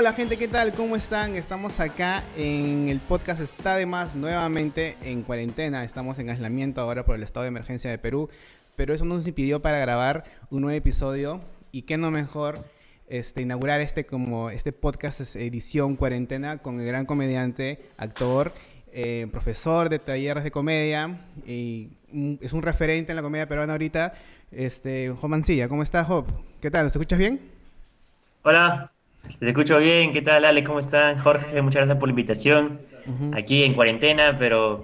Hola gente, ¿qué tal? ¿Cómo están? Estamos acá en el podcast Está de Más nuevamente en cuarentena. Estamos en aislamiento ahora por el estado de emergencia de Perú, pero eso no nos impidió para grabar un nuevo episodio y qué no mejor este, inaugurar este como este podcast edición cuarentena con el gran comediante, actor, eh, profesor de talleres de comedia y es un referente en la comedia peruana ahorita, este, Job Mancilla. ¿Cómo estás, Job? ¿Qué tal? ¿Nos escuchas bien? Hola, te escucho bien. ¿Qué tal, Ale? ¿Cómo están? Jorge, muchas gracias por la invitación. Aquí en cuarentena, pero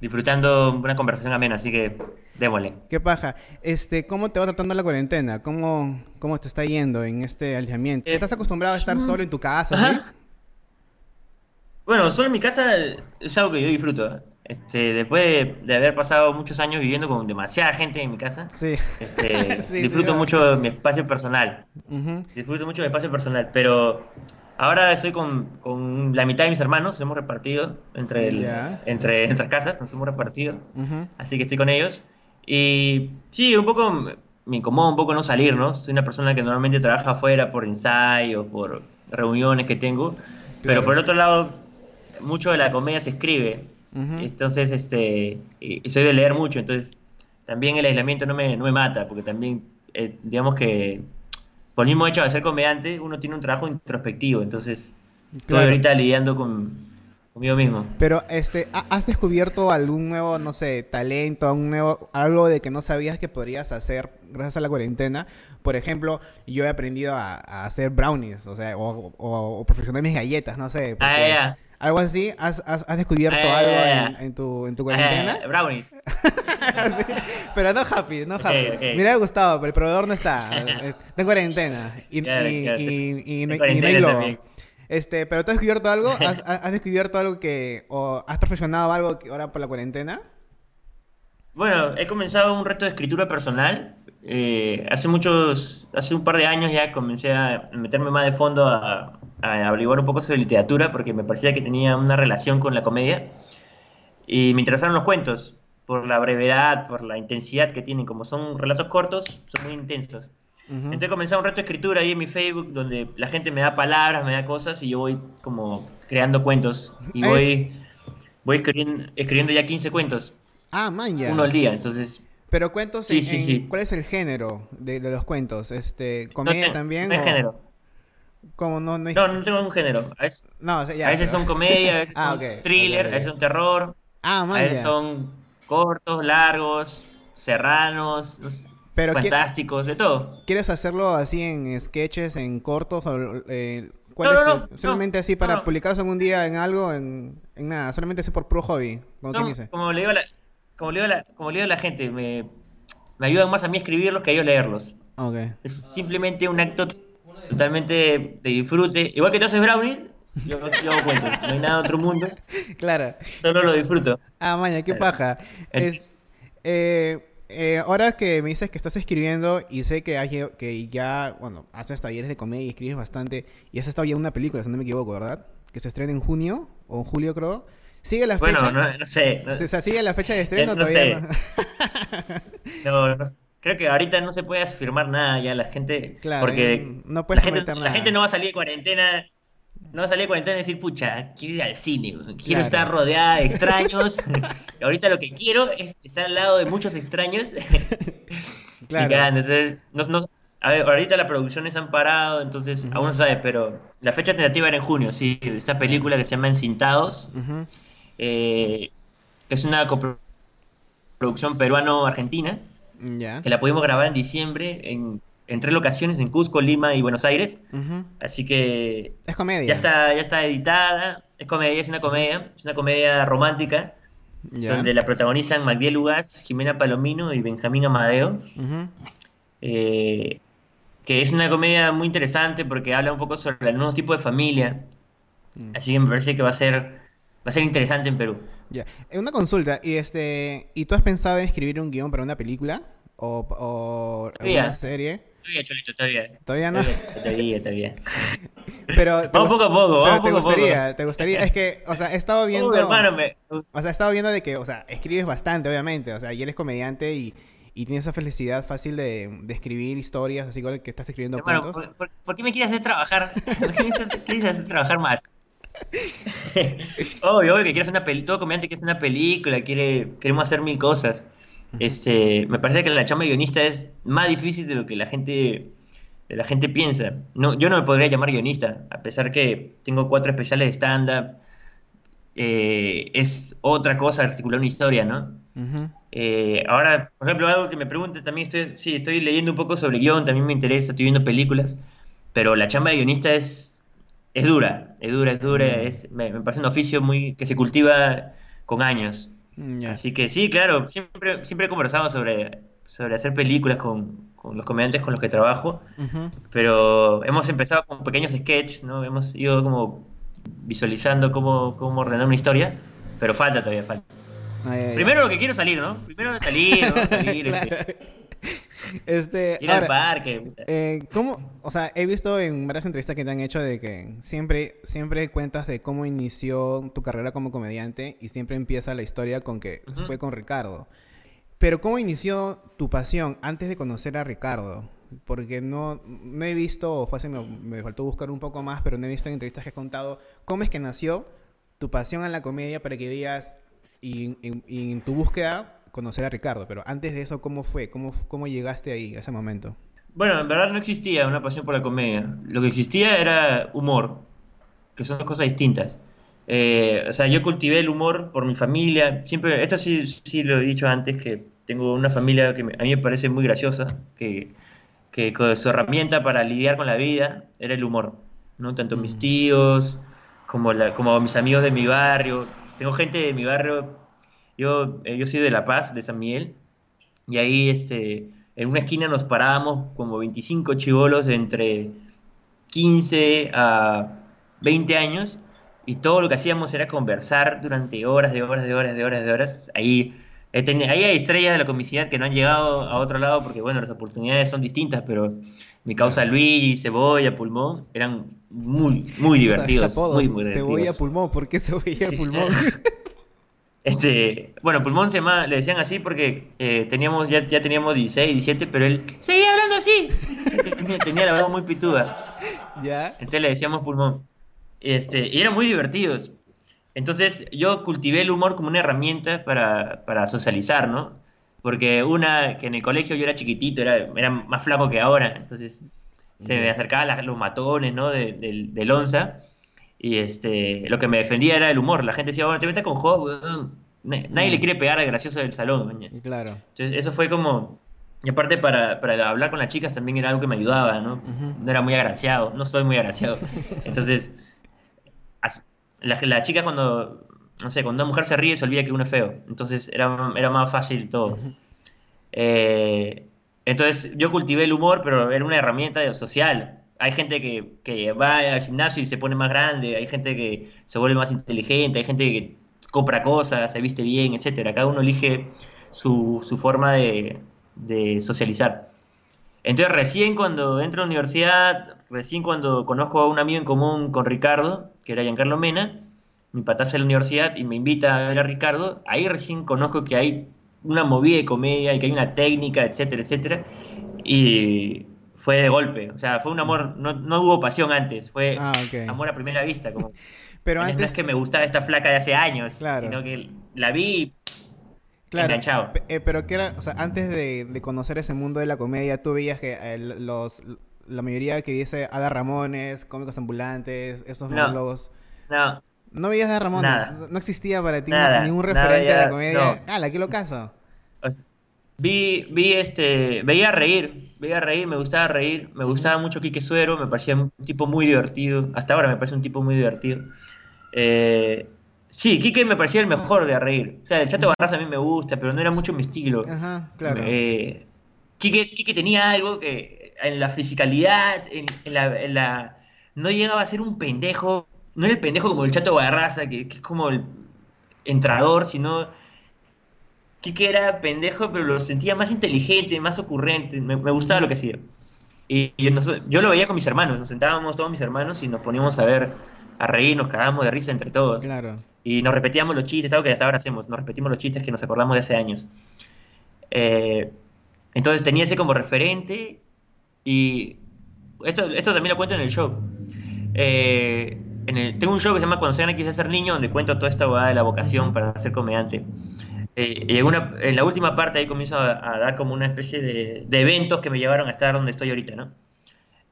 disfrutando una conversación amena, así que démosle. Qué paja. Este, ¿cómo te va tratando la cuarentena? ¿Cómo, cómo te está yendo en este alejamiento? ¿Estás acostumbrado a estar solo en tu casa? Bueno, solo en mi casa es algo que yo disfruto. Este, después de, haber pasado muchos años viviendo con demasiada gente en mi casa, sí. Este, disfruto mucho mi espacio personal. Disfruto mucho mi espacio personal, pero ahora estoy con, con, la mitad de mis hermanos, nos hemos repartido entre, el, entre nuestras casas, nos hemos repartido, así que estoy con ellos. Y sí, un poco me incomoda un poco no salir, ¿no? Soy una persona que normalmente trabaja afuera por ensayos, por reuniones que tengo, pero por el otro lado, mucho de la comedia se escribe entonces, este, soy de leer mucho, entonces también el aislamiento no me, no me mata, porque también, eh, digamos que por el mismo hecho de ser comediante, uno tiene un trabajo introspectivo, entonces estoy ahorita lidiando con, conmigo mismo. Pero, este, ¿has descubierto algún nuevo, no sé, talento, algún nuevo, algo de que no sabías que podrías hacer gracias a la cuarentena? Por ejemplo, yo he aprendido a, hacer brownies, o sea, o, o, perfeccionar mis galletas, no sé. ah, ¿Algo así? ¿Has, has, descubierto eh, algo en, tu, en tu cuarentena? Eh, brownies. pero no happy, no happy. Okay, Me gustado, pero el proveedor no está. Está en cuarentena. Y, y, y, no, hay globo. Este, ¿Pero tú has descubierto algo? ¿Has, ¿Has, descubierto algo que... o has perfeccionado algo ahora por la cuarentena? Bueno, he comenzado un reto de escritura personal. Eh, hace muchos... Hace un par de años ya comencé a meterme más de fondo a, a averiguar un poco sobre literatura porque me parecía que tenía una relación con la comedia y me interesaron los cuentos por la brevedad, por la intensidad que tienen, como son relatos cortos, son muy intensos. Entonces comencé un reto de escritura ahí en mi Facebook donde la gente me da palabras, me da cosas y yo voy como creando cuentos y voy, voy escribiendo, escribiendo ya 15 cuentos. Ah, man, Uno al día, entonces... Pero cuentos, sí, sí, sí. ¿cuál es el género de, los cuentos? Este, ¿Comedia también? No género. Como no, no, no, no tengo un género. A veces, no, a veces son comedia, a veces ah, son thriller, a veces son terror. Ah, a veces son cortos, largos, serranos, fantásticos, de todo. ¿Quieres hacerlo así en sketches, en cortos? Eh, ¿Cuál es? ¿Solamente así para publicarlos algún día en algo? En, en nada, solamente así por pro hobby. Como, dice? como le digo a la, como le digo la, como le digo a la gente, me, me ayudan más a mí escribirlos que a ellos leerlos. Okay. Es simplemente un acto totalmente de disfrute. Igual que tú haces brownie, yo, yo hago cuentos. No hay nada de otro mundo. Claro. Solo lo disfruto. Ah, maña, qué paja. Es, eh, eh, ahora que me dices que estás escribiendo y sé que, hay, que ya, bueno, haces talleres de comedia y escribes bastante y has estado ya una película, si no me equivoco, ¿verdad? Que se estrena en junio o en julio, creo. ¿Sigue la fecha? Bueno, no, sé. No, ¿Sigue la fecha de estreno eh, todavía? no, no, creo que ahorita no se puede afirmar nada ya la gente porque no la, gente, la gente no va a salir de cuarentena no va a salir de cuarentena y decir pucha quiero ir al cine quiero estar rodeada de extraños ahorita lo que quiero es estar al lado de muchos extraños. Claro. Entonces no, a ver, ahorita las producciones han parado, entonces aún no sabes, pero la fecha tentativa era en junio, sí, esta película que se llama Encintados, eh, que es una coproducción peruano-argentina, que la pudimos grabar en diciembre en, tres locaciones, en Cusco, Lima y Buenos Aires. Así que... Es comedia. Ya está, ya está editada. Es comedia, es una comedia. Es una comedia romántica. Donde la protagonizan Magdiel Lugas, Jimena Palomino y Benjamín Amadeo. Eh, que es una comedia muy interesante porque habla un poco sobre el nuevo tipo de familia. Mm. Así que me parece que va a ser va a ser interesante en Perú. Ya. Eh, una consulta, y este, ¿y tú has pensado en escribir un guion para una película? ¿O, o una serie? Todavía, Cholito, todavía. ¿Todavía no? Todavía, todavía. Pero vamos poco a poco, vamos te poco gustaría, poco. te gustaría, es que, o sea, he estado viendo, o sea, he estado viendo de que, o sea, escribes bastante, obviamente, o sea, y eres comediante y, y tienes esa felicidad fácil de, escribir historias, así que estás escribiendo cuentos. ¿por, qué me quieres hacer trabajar? ¿Por qué me quieres hacer trabajar más? obvio, obvio que quieres una película, todo comediante quiere hacer una película, quiere, queremos hacer mil cosas. Este, me parece que la chamba guionista es más difícil de lo que la gente, de la gente piensa. No, yo no me podría llamar guionista, a pesar que tengo cuatro especiales de stand-up. Eh, es otra cosa articular una historia, ¿no? Eh, ahora, por ejemplo, algo que me pregunte, también estoy, sí, estoy leyendo un poco sobre guion, también me interesa, estoy viendo películas, pero la chamba de guionista es, es dura, es dura, es dura, es, me, parece un oficio muy que se cultiva con años. Mm, Así que sí, claro, siempre, siempre he conversado sobre, sobre hacer películas con, los comediantes con los que trabajo, pero hemos empezado con pequeños sketches, ¿no? Hemos ido como visualizando cómo, cómo ordenar una historia, pero falta todavía, falta. Primero lo que quiero salir, ¿no? Primero salir, ¿no? salir este. Este. Ir al parque. Eh, ¿Cómo? O sea, he visto en varias entrevistas que te han hecho de que siempre, siempre cuentas de cómo inició tu carrera como comediante y siempre empieza la historia con que fue con Ricardo. Pero ¿cómo inició tu pasión antes de conocer a Ricardo? Porque no, no he visto, fue me, me faltó buscar un poco más, pero no he visto en entrevistas que has contado cómo es que nació tu pasión en la comedia para que digas, y, en tu búsqueda conocer a Ricardo, pero antes de eso, ¿cómo fue? ¿Cómo, cómo llegaste ahí, a ese momento? Bueno, en verdad no existía una pasión por la comedia. Lo que existía era humor, que son dos cosas distintas. Eh, o sea, yo cultivé el humor por mi familia. Siempre, esto sí, sí lo he dicho antes, que tengo una familia que a mí me parece muy graciosa, que, que su herramienta para lidiar con la vida era el humor. ¿no? Tanto mis mm. tíos como, la, como mis amigos de mi barrio tengo gente de mi barrio, yo, eh, yo soy de La Paz, de San Miguel, y ahí este, en una esquina nos parábamos como 25 chivolos entre 15 a 20 años, y todo lo que hacíamos era conversar durante horas, de horas, de horas, de horas, de horas. Ahí, ahí hay estrellas de la comicidad que no han llegado a otro lado porque, bueno, las oportunidades son distintas, pero mi causa Luis, Cebolla, Pulmón, eran muy, muy divertidos. muy, muy Cebolla Pulmón, ¿por qué Cebolla Pulmón? Este, bueno, Pulmón se llama, le decían así porque eh, teníamos, ya, ya teníamos 16, 17, pero él seguía hablando así. tenía, la voz muy pituda. ¿Ya? Entonces le decíamos Pulmón. Este, y eran muy divertidos. Entonces yo cultivé el humor como una herramienta para, para socializar, ¿no? Porque una, que en el colegio yo era chiquitito, era, era más flaco que ahora, entonces se me acercaban los matones, ¿no? De, del onza. Y este, lo que me defendía era el humor. La gente decía, bueno, te metas con Job, Nadie le quiere pegar al gracioso del salón, Claro. Entonces, eso fue como. Y aparte, para, para hablar con las chicas también era algo que me ayudaba, ¿no? No era muy agraciado, no soy muy agraciado. Entonces, la, la chica cuando no sé, cuando una mujer se ríe se olvida que uno es feo. Entonces era, era más fácil todo. Eh, entonces yo cultivé el humor, pero era una herramienta social. Hay gente que, que, va al gimnasio y se pone más grande, hay gente que se vuelve más inteligente, hay gente que compra cosas, se viste bien, etcétera. Cada uno elige su, su forma de, de socializar. Entonces recién cuando entro a la universidad, recién cuando conozco a un amigo en común con Ricardo, que era Giancarlo Mena, mi pataza en la universidad y me invita a ver a Ricardo, ahí recién conozco que hay una movida de comedia y que hay una técnica, etcétera, etcétera. Y fue de golpe, o sea, fue un amor, no, no hubo pasión antes, fue ah, amor a primera vista. Como, pero antes... No es que me gustaba esta flaca de hace años, sino que la vi Claro, enganchado. Eh, pero que era, o sea, antes de, conocer ese mundo de la comedia, tú veías que eh, los, la mayoría que dice Ada Ramones, cómicos ambulantes, esos no, monólogos. No, no veías a Ramón, no existía para ti ningún referente de comedia. Ah, la que lo caso. vi, vi este, veía reír, veía reír, me gustaba reír, me gustaba mucho Quique Suero, me parecía un tipo muy divertido, hasta ahora me parece un tipo muy divertido. Eh, sí, Quique me parecía el mejor de reír. O sea, el Chato Barras a mí me gusta, pero no era mucho mi estilo. Ajá, claro. Eh, Quique, tenía algo que en la fisicalidad, en, la, en la... No llegaba a ser un pendejo no era el pendejo como el chato Barraza, que, es como el entrador, sino que era pendejo, pero lo sentía más inteligente, más ocurrente, me, gustaba lo que hacía. Y, yo lo veía con mis hermanos, nos sentábamos todos mis hermanos y nos poníamos a ver, a reír, nos cagábamos de risa entre todos. Claro. Y nos repetíamos los chistes, algo que hasta ahora hacemos, nos repetimos los chistes que nos acordamos de hace años. Eh, Entonces tenía ese como referente y esto, esto también lo cuento en el show. Eh, en tengo un show que se llama Cuando sean quise ser niño, donde cuento toda esta boda de la vocación para ser comediante. Eh, y en, una, en, la última parte ahí comienzo a, dar como una especie de, de, eventos que me llevaron a estar donde estoy ahorita, ¿no?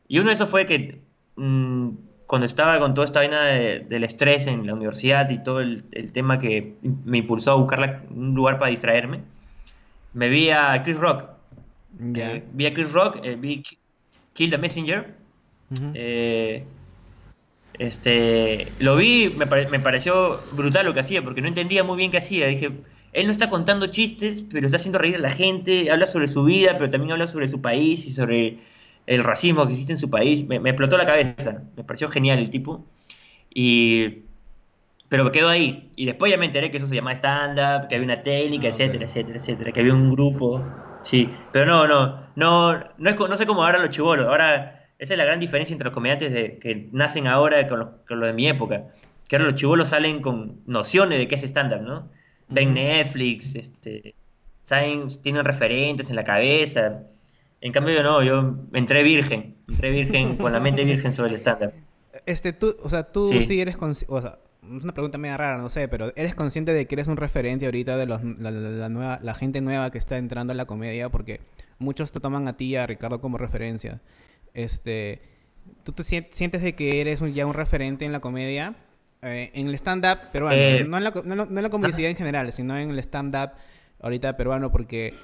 Y uno de esos fue que mmm, cuando estaba con toda esta vaina del estrés en la universidad y todo el, el tema que me impulsó a buscar un lugar para distraerme, me vi a Chris Rock. Eh, vi a Chris Rock, eh, vi Kill the Messenger. eh, este, lo vi, me, me, pareció brutal lo que hacía, porque no entendía muy bien qué hacía. Dije, él no está contando chistes, pero está haciendo reír a la gente, habla sobre su vida, pero también habla sobre su país y sobre el racismo que existe en su país. Me, explotó la cabeza, me pareció genial el tipo. Y, pero me quedó ahí. Y después ya me enteré que eso se llama stand-up, que había una técnica, ah, etcétera, etcétera, etcétera, que había un grupo. Sí, pero no, no, no, no, es, no sé cómo ahora los chivolos. Ahora esa es la gran diferencia entre los comediantes de, que nacen ahora con los, con los de mi época. Que ahora los chivolos salen con nociones de qué es estándar, ¿no? Ven Netflix, este, saben, tienen referentes en la cabeza. En cambio yo no, yo entré virgen, entré virgen con la mente virgen sobre el estándar. Este, tú, o sea, tú sí, eres consciente, o sea, es una pregunta media rara, no sé, pero ¿eres consciente de que eres un referente ahorita de los, la, la, nueva, la gente nueva que está entrando a la comedia? Porque muchos te toman a ti y a Ricardo como referencia. Este, ¿Tú te sientes de que eres ya un referente en la comedia? Eh, en el stand-up peruano, eh, no, en la, no, en la comunidad en general, sino en el stand-up ahorita peruano, porque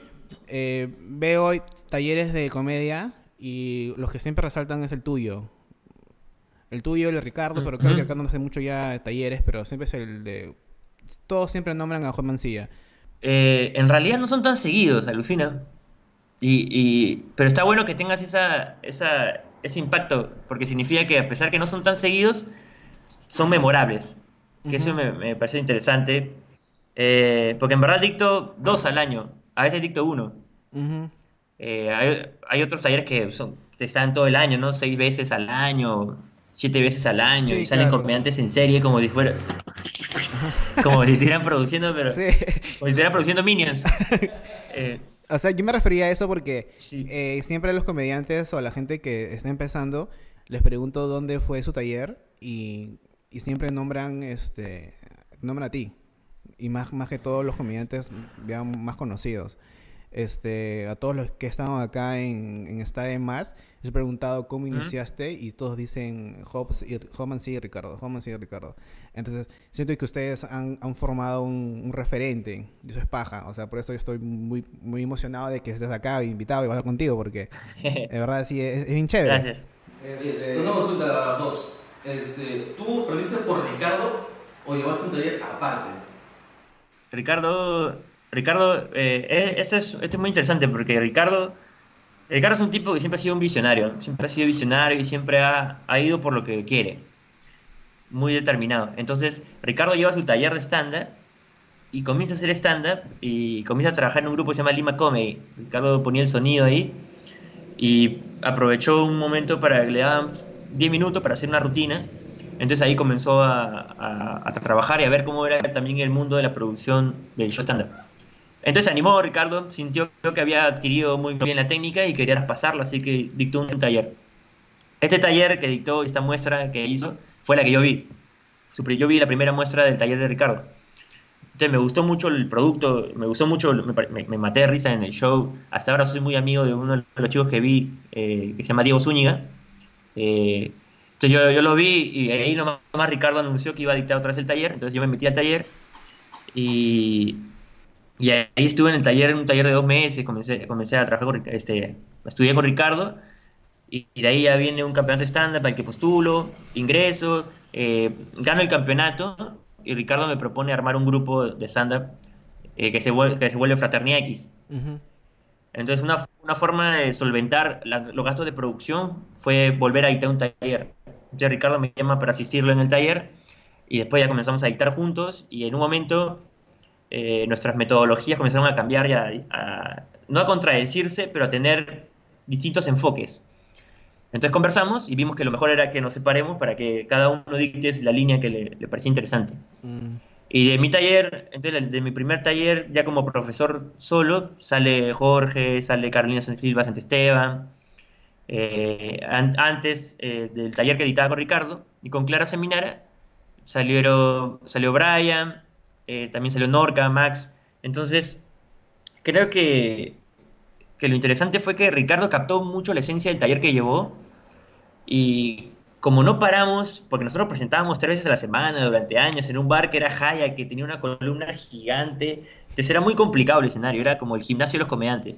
eh, veo talleres de comedia y los que siempre resaltan es el tuyo. El tuyo, el de Ricardo, pero creo que Ricardo no hace mucho ya talleres, pero siempre es el de... Todos siempre nombran a Juan Mancilla. en realidad no son tan seguidos, alucina. Y, pero está bueno que tengas esa, esa, ese impacto, porque significa que a pesar que no son tan seguidos, son memorables. Que eso me, parece interesante. Eh, porque en verdad dicto dos al año, a veces dicto uno. Eh, hay, hay, otros talleres que son, están todo el año, ¿no? Seis veces al año, siete veces al año, y salen comediantes en serie como si fuera. como si estuvieran produciendo, pero. Como si estuvieran produciendo Minions. Eh, o sea, yo me refería a eso porque eh, siempre a los comediantes o a la gente que está empezando les pregunto dónde fue su taller y, y siempre nombran este nombran a ti y más más que todos los comediantes vean más conocidos este, a todos los que están acá en, en Estadio Más, les he preguntado cómo iniciaste y todos dicen Hobbs y, Hobbs y Ricardo, Hobbs y Ricardo. Entonces, siento que ustedes han, han formado un, referente, y eso es paja, o sea, por eso yo estoy muy, muy emocionado de que estés acá, invitado y hablar contigo, porque de verdad sí, es, es bien chévere. Gracias. Este, una consulta, Hobbs. Este, ¿Tú aprendiste por Ricardo o llevaste un taller aparte? Ricardo Ricardo, eh, esto, es, es muy interesante porque Ricardo, Ricardo es un tipo que siempre ha sido un visionario, siempre ha sido visionario y siempre ha, ha ido por lo que quiere, muy determinado. Entonces, Ricardo lleva su taller de stand-up y comienza a hacer stand-up y comienza a trabajar en un grupo que se llama Lima Comedy. Ricardo ponía el sonido ahí y aprovechó un momento para que le daban 10 minutos para hacer una rutina entonces ahí comenzó a, trabajar y a ver cómo era también el mundo de la producción del show stand-up. Entonces se animó Ricardo, sintió que había adquirido muy bien la técnica y quería pasarla, así que dictó un taller. Este taller que dictó, esta muestra que hizo, fue la que yo vi. Yo vi la primera muestra del taller de Ricardo. Entonces me gustó mucho el producto, me gustó mucho, me, maté de risa en el show. Hasta ahora soy muy amigo de uno de los chicos que vi, eh, que se llama Diego Zúñiga. Eh, entonces yo, yo, lo vi y ahí nomás, Ricardo anunció que iba a dictar otra vez el taller. Entonces yo me metí al taller y y ahí estuve en el taller, en un taller de dos meses, comencé, comencé a trabajar con, este, estudié con Ricardo, y, de ahí ya viene un campeonato estándar para el que postulo, ingreso, eh, gano el campeonato, y Ricardo me propone armar un grupo de stand-up eh, que, se vuelve, que se vuelve Fraternidad X. Entonces, una, forma de solventar los gastos de producción fue volver a dictar un taller. Entonces, Ricardo me llama para asistirlo en el taller, y después ya comenzamos a dictar juntos, y en un momento eh, nuestras metodologías comenzaron a cambiar y a, no a contradecirse, pero a tener distintos enfoques. Entonces conversamos y vimos que lo mejor era que nos separemos para que cada uno dicte la línea que le, parecía interesante. Mm. Y de mi taller, entonces de mi primer taller, ya como profesor solo, sale Jorge, sale Carolina Silva Santesteban, eh, antes eh, del taller que editaba con Ricardo, y con Clara Seminara, salió, salió Brian, eh, también salió Norca, Max. Entonces, creo que, que lo interesante fue que Ricardo captó mucho la esencia del taller que llevó, y como no paramos, porque nosotros presentábamos tres veces a la semana durante años en un bar que era Jaya, que tenía una columna gigante, entonces era muy complicado el escenario, era como el gimnasio de los comediantes.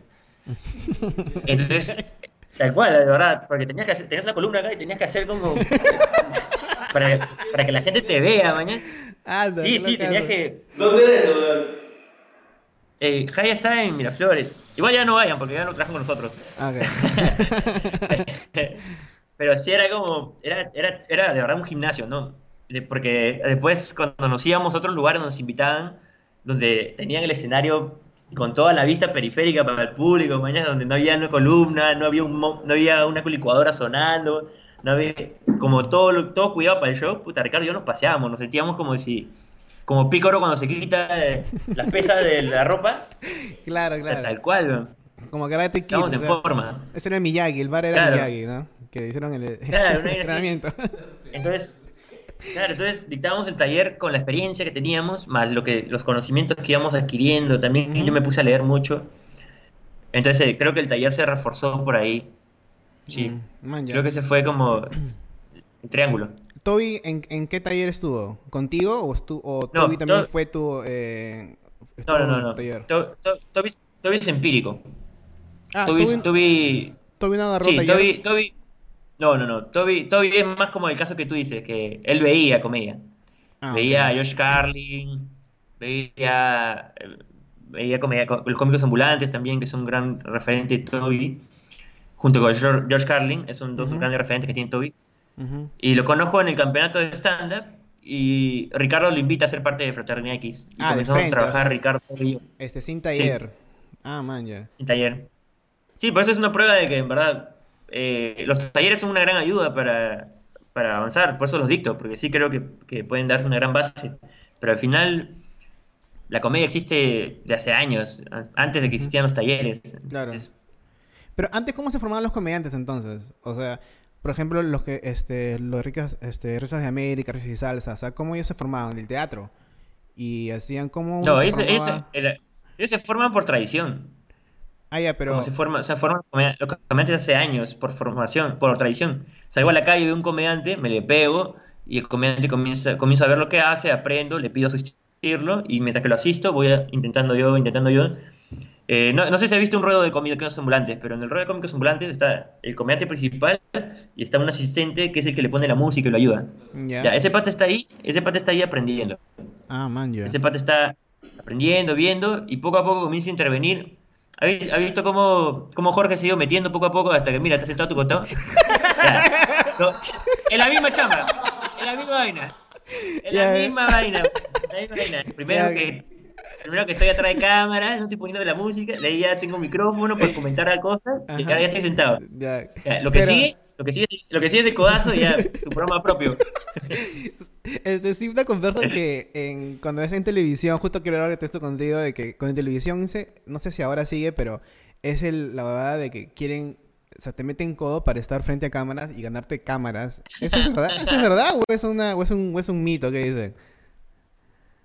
Entonces, tal cual, de verdad, porque tenías que hacer, tenías la columna acá y tenías que hacer como... para, para que la gente te vea mañana. Ah, sí, sí, tenías que... ¿Dónde eres, eso? Eh, Jaya está en Miraflores. Igual ya no vayan porque ya no trabajan con nosotros. Okay. Pero sí era como, era, era, era de verdad un gimnasio, ¿no? Porque después cuando nos íbamos a otros lugares nos invitaban, donde tenían el escenario con toda la vista periférica para el público, mañana donde no había una columna, no había, un, no había una licuadora sonando, no había como todo, todo cuidado para el show, puta Ricardo y yo nos paseábamos, nos sentíamos como si, como Pícoro cuando se quita eh, las pesas de la ropa. Claro, claro. Tal cual, Como Karate Kid. Estamos en forma. Ese era Miyagi, el bar era Miyagi, ¿no? que hicieron el, entrenamiento. Entonces, claro, entonces dictábamos el taller con la experiencia que teníamos, más lo que, los conocimientos que íbamos adquiriendo. También yo me puse a leer mucho. Entonces eh, creo que el taller se reforzó por ahí. Sí. Mm, creo que ese fue como el triángulo. Toby, ¿en, qué taller estuvo? ¿Contigo o, estuvo, o Toby también fue tu... Eh, no, no, no. no. Taller? Toby, es empírico. Ah, Toby, Toby, Toby, no agarró sí, Toby, Toby, no, no, no. Toby, Toby es más como el caso que tú dices, que él veía comedia. Ah, veía a Josh Carlin, veía, veía comedia, los cómicos ambulantes también, que es un gran referente de Toby, junto con George Carlin, son dos grandes referentes que tiene Toby. Y lo conozco en el campeonato de stand-up y Ricardo lo invita a ser parte de Fraternidad X. Y ah, comenzamos a trabajar Ricardo y yo. Este, sin taller. Ah, man, ya. Sin taller. Sí, por eso es una prueba de que en verdad eh, los talleres son una gran ayuda para, avanzar, por eso los dicto, porque sí creo que, pueden dar una gran base. Pero al final, la comedia existe de hace años, antes de que existieran los talleres. Claro. Pero antes, ¿cómo se formaban los comediantes entonces? O sea, por ejemplo, los que, este, los ricos, este, risas de América, risas y salsa, o sea, ¿cómo ellos se formaban? ¿El teatro? Y hacían como... No, ellos se forman por tradición. Ah, ya, pero... se forma, se forman los comediantes hace años, por formación, por tradición. Salgo a la calle, veo un comediante, me le pego, y el comediante comienza, comienza a ver lo que hace, aprendo, le pido asistirlo, y mientras que lo asisto, voy intentando yo, intentando yo. Eh, no, sé si has visto un ruedo de cómicos ambulantes, pero en el ruedo de cómicos ambulantes está el comediante principal y está un asistente que es el que le pone la música y lo ayuda. Ya, ese pata está ahí, ese pata está ahí aprendiendo. Ah, man, ya. Ese pata está aprendiendo, viendo, y poco a poco comienza a intervenir ¿Has visto cómo, cómo, Jorge se ha ido metiendo poco a poco hasta que, mira, te has sentado a tu costado? es la misma chamba, es la misma vaina. Es la misma vaina. La misma vaina. Primero que primero que estoy atrás de cámara, no estoy poniendo la música, de ahí ya tengo un micrófono para comentar cosas, y ahora ya estoy sentado. lo que sigue, lo que sigue, lo que sigue es de codazo y ya su programa propio. Este, sí, una conversa que en, cuando es en televisión, justo quiero hablar de esto contigo, de que con televisión, no sé si ahora sigue, pero es el, la verdad de que quieren, o sea, te meten codo para estar frente a cámaras y ganarte cámaras. ¿Eso es verdad? ¿Eso es verdad o es, una, o es, un, o es un mito que dicen?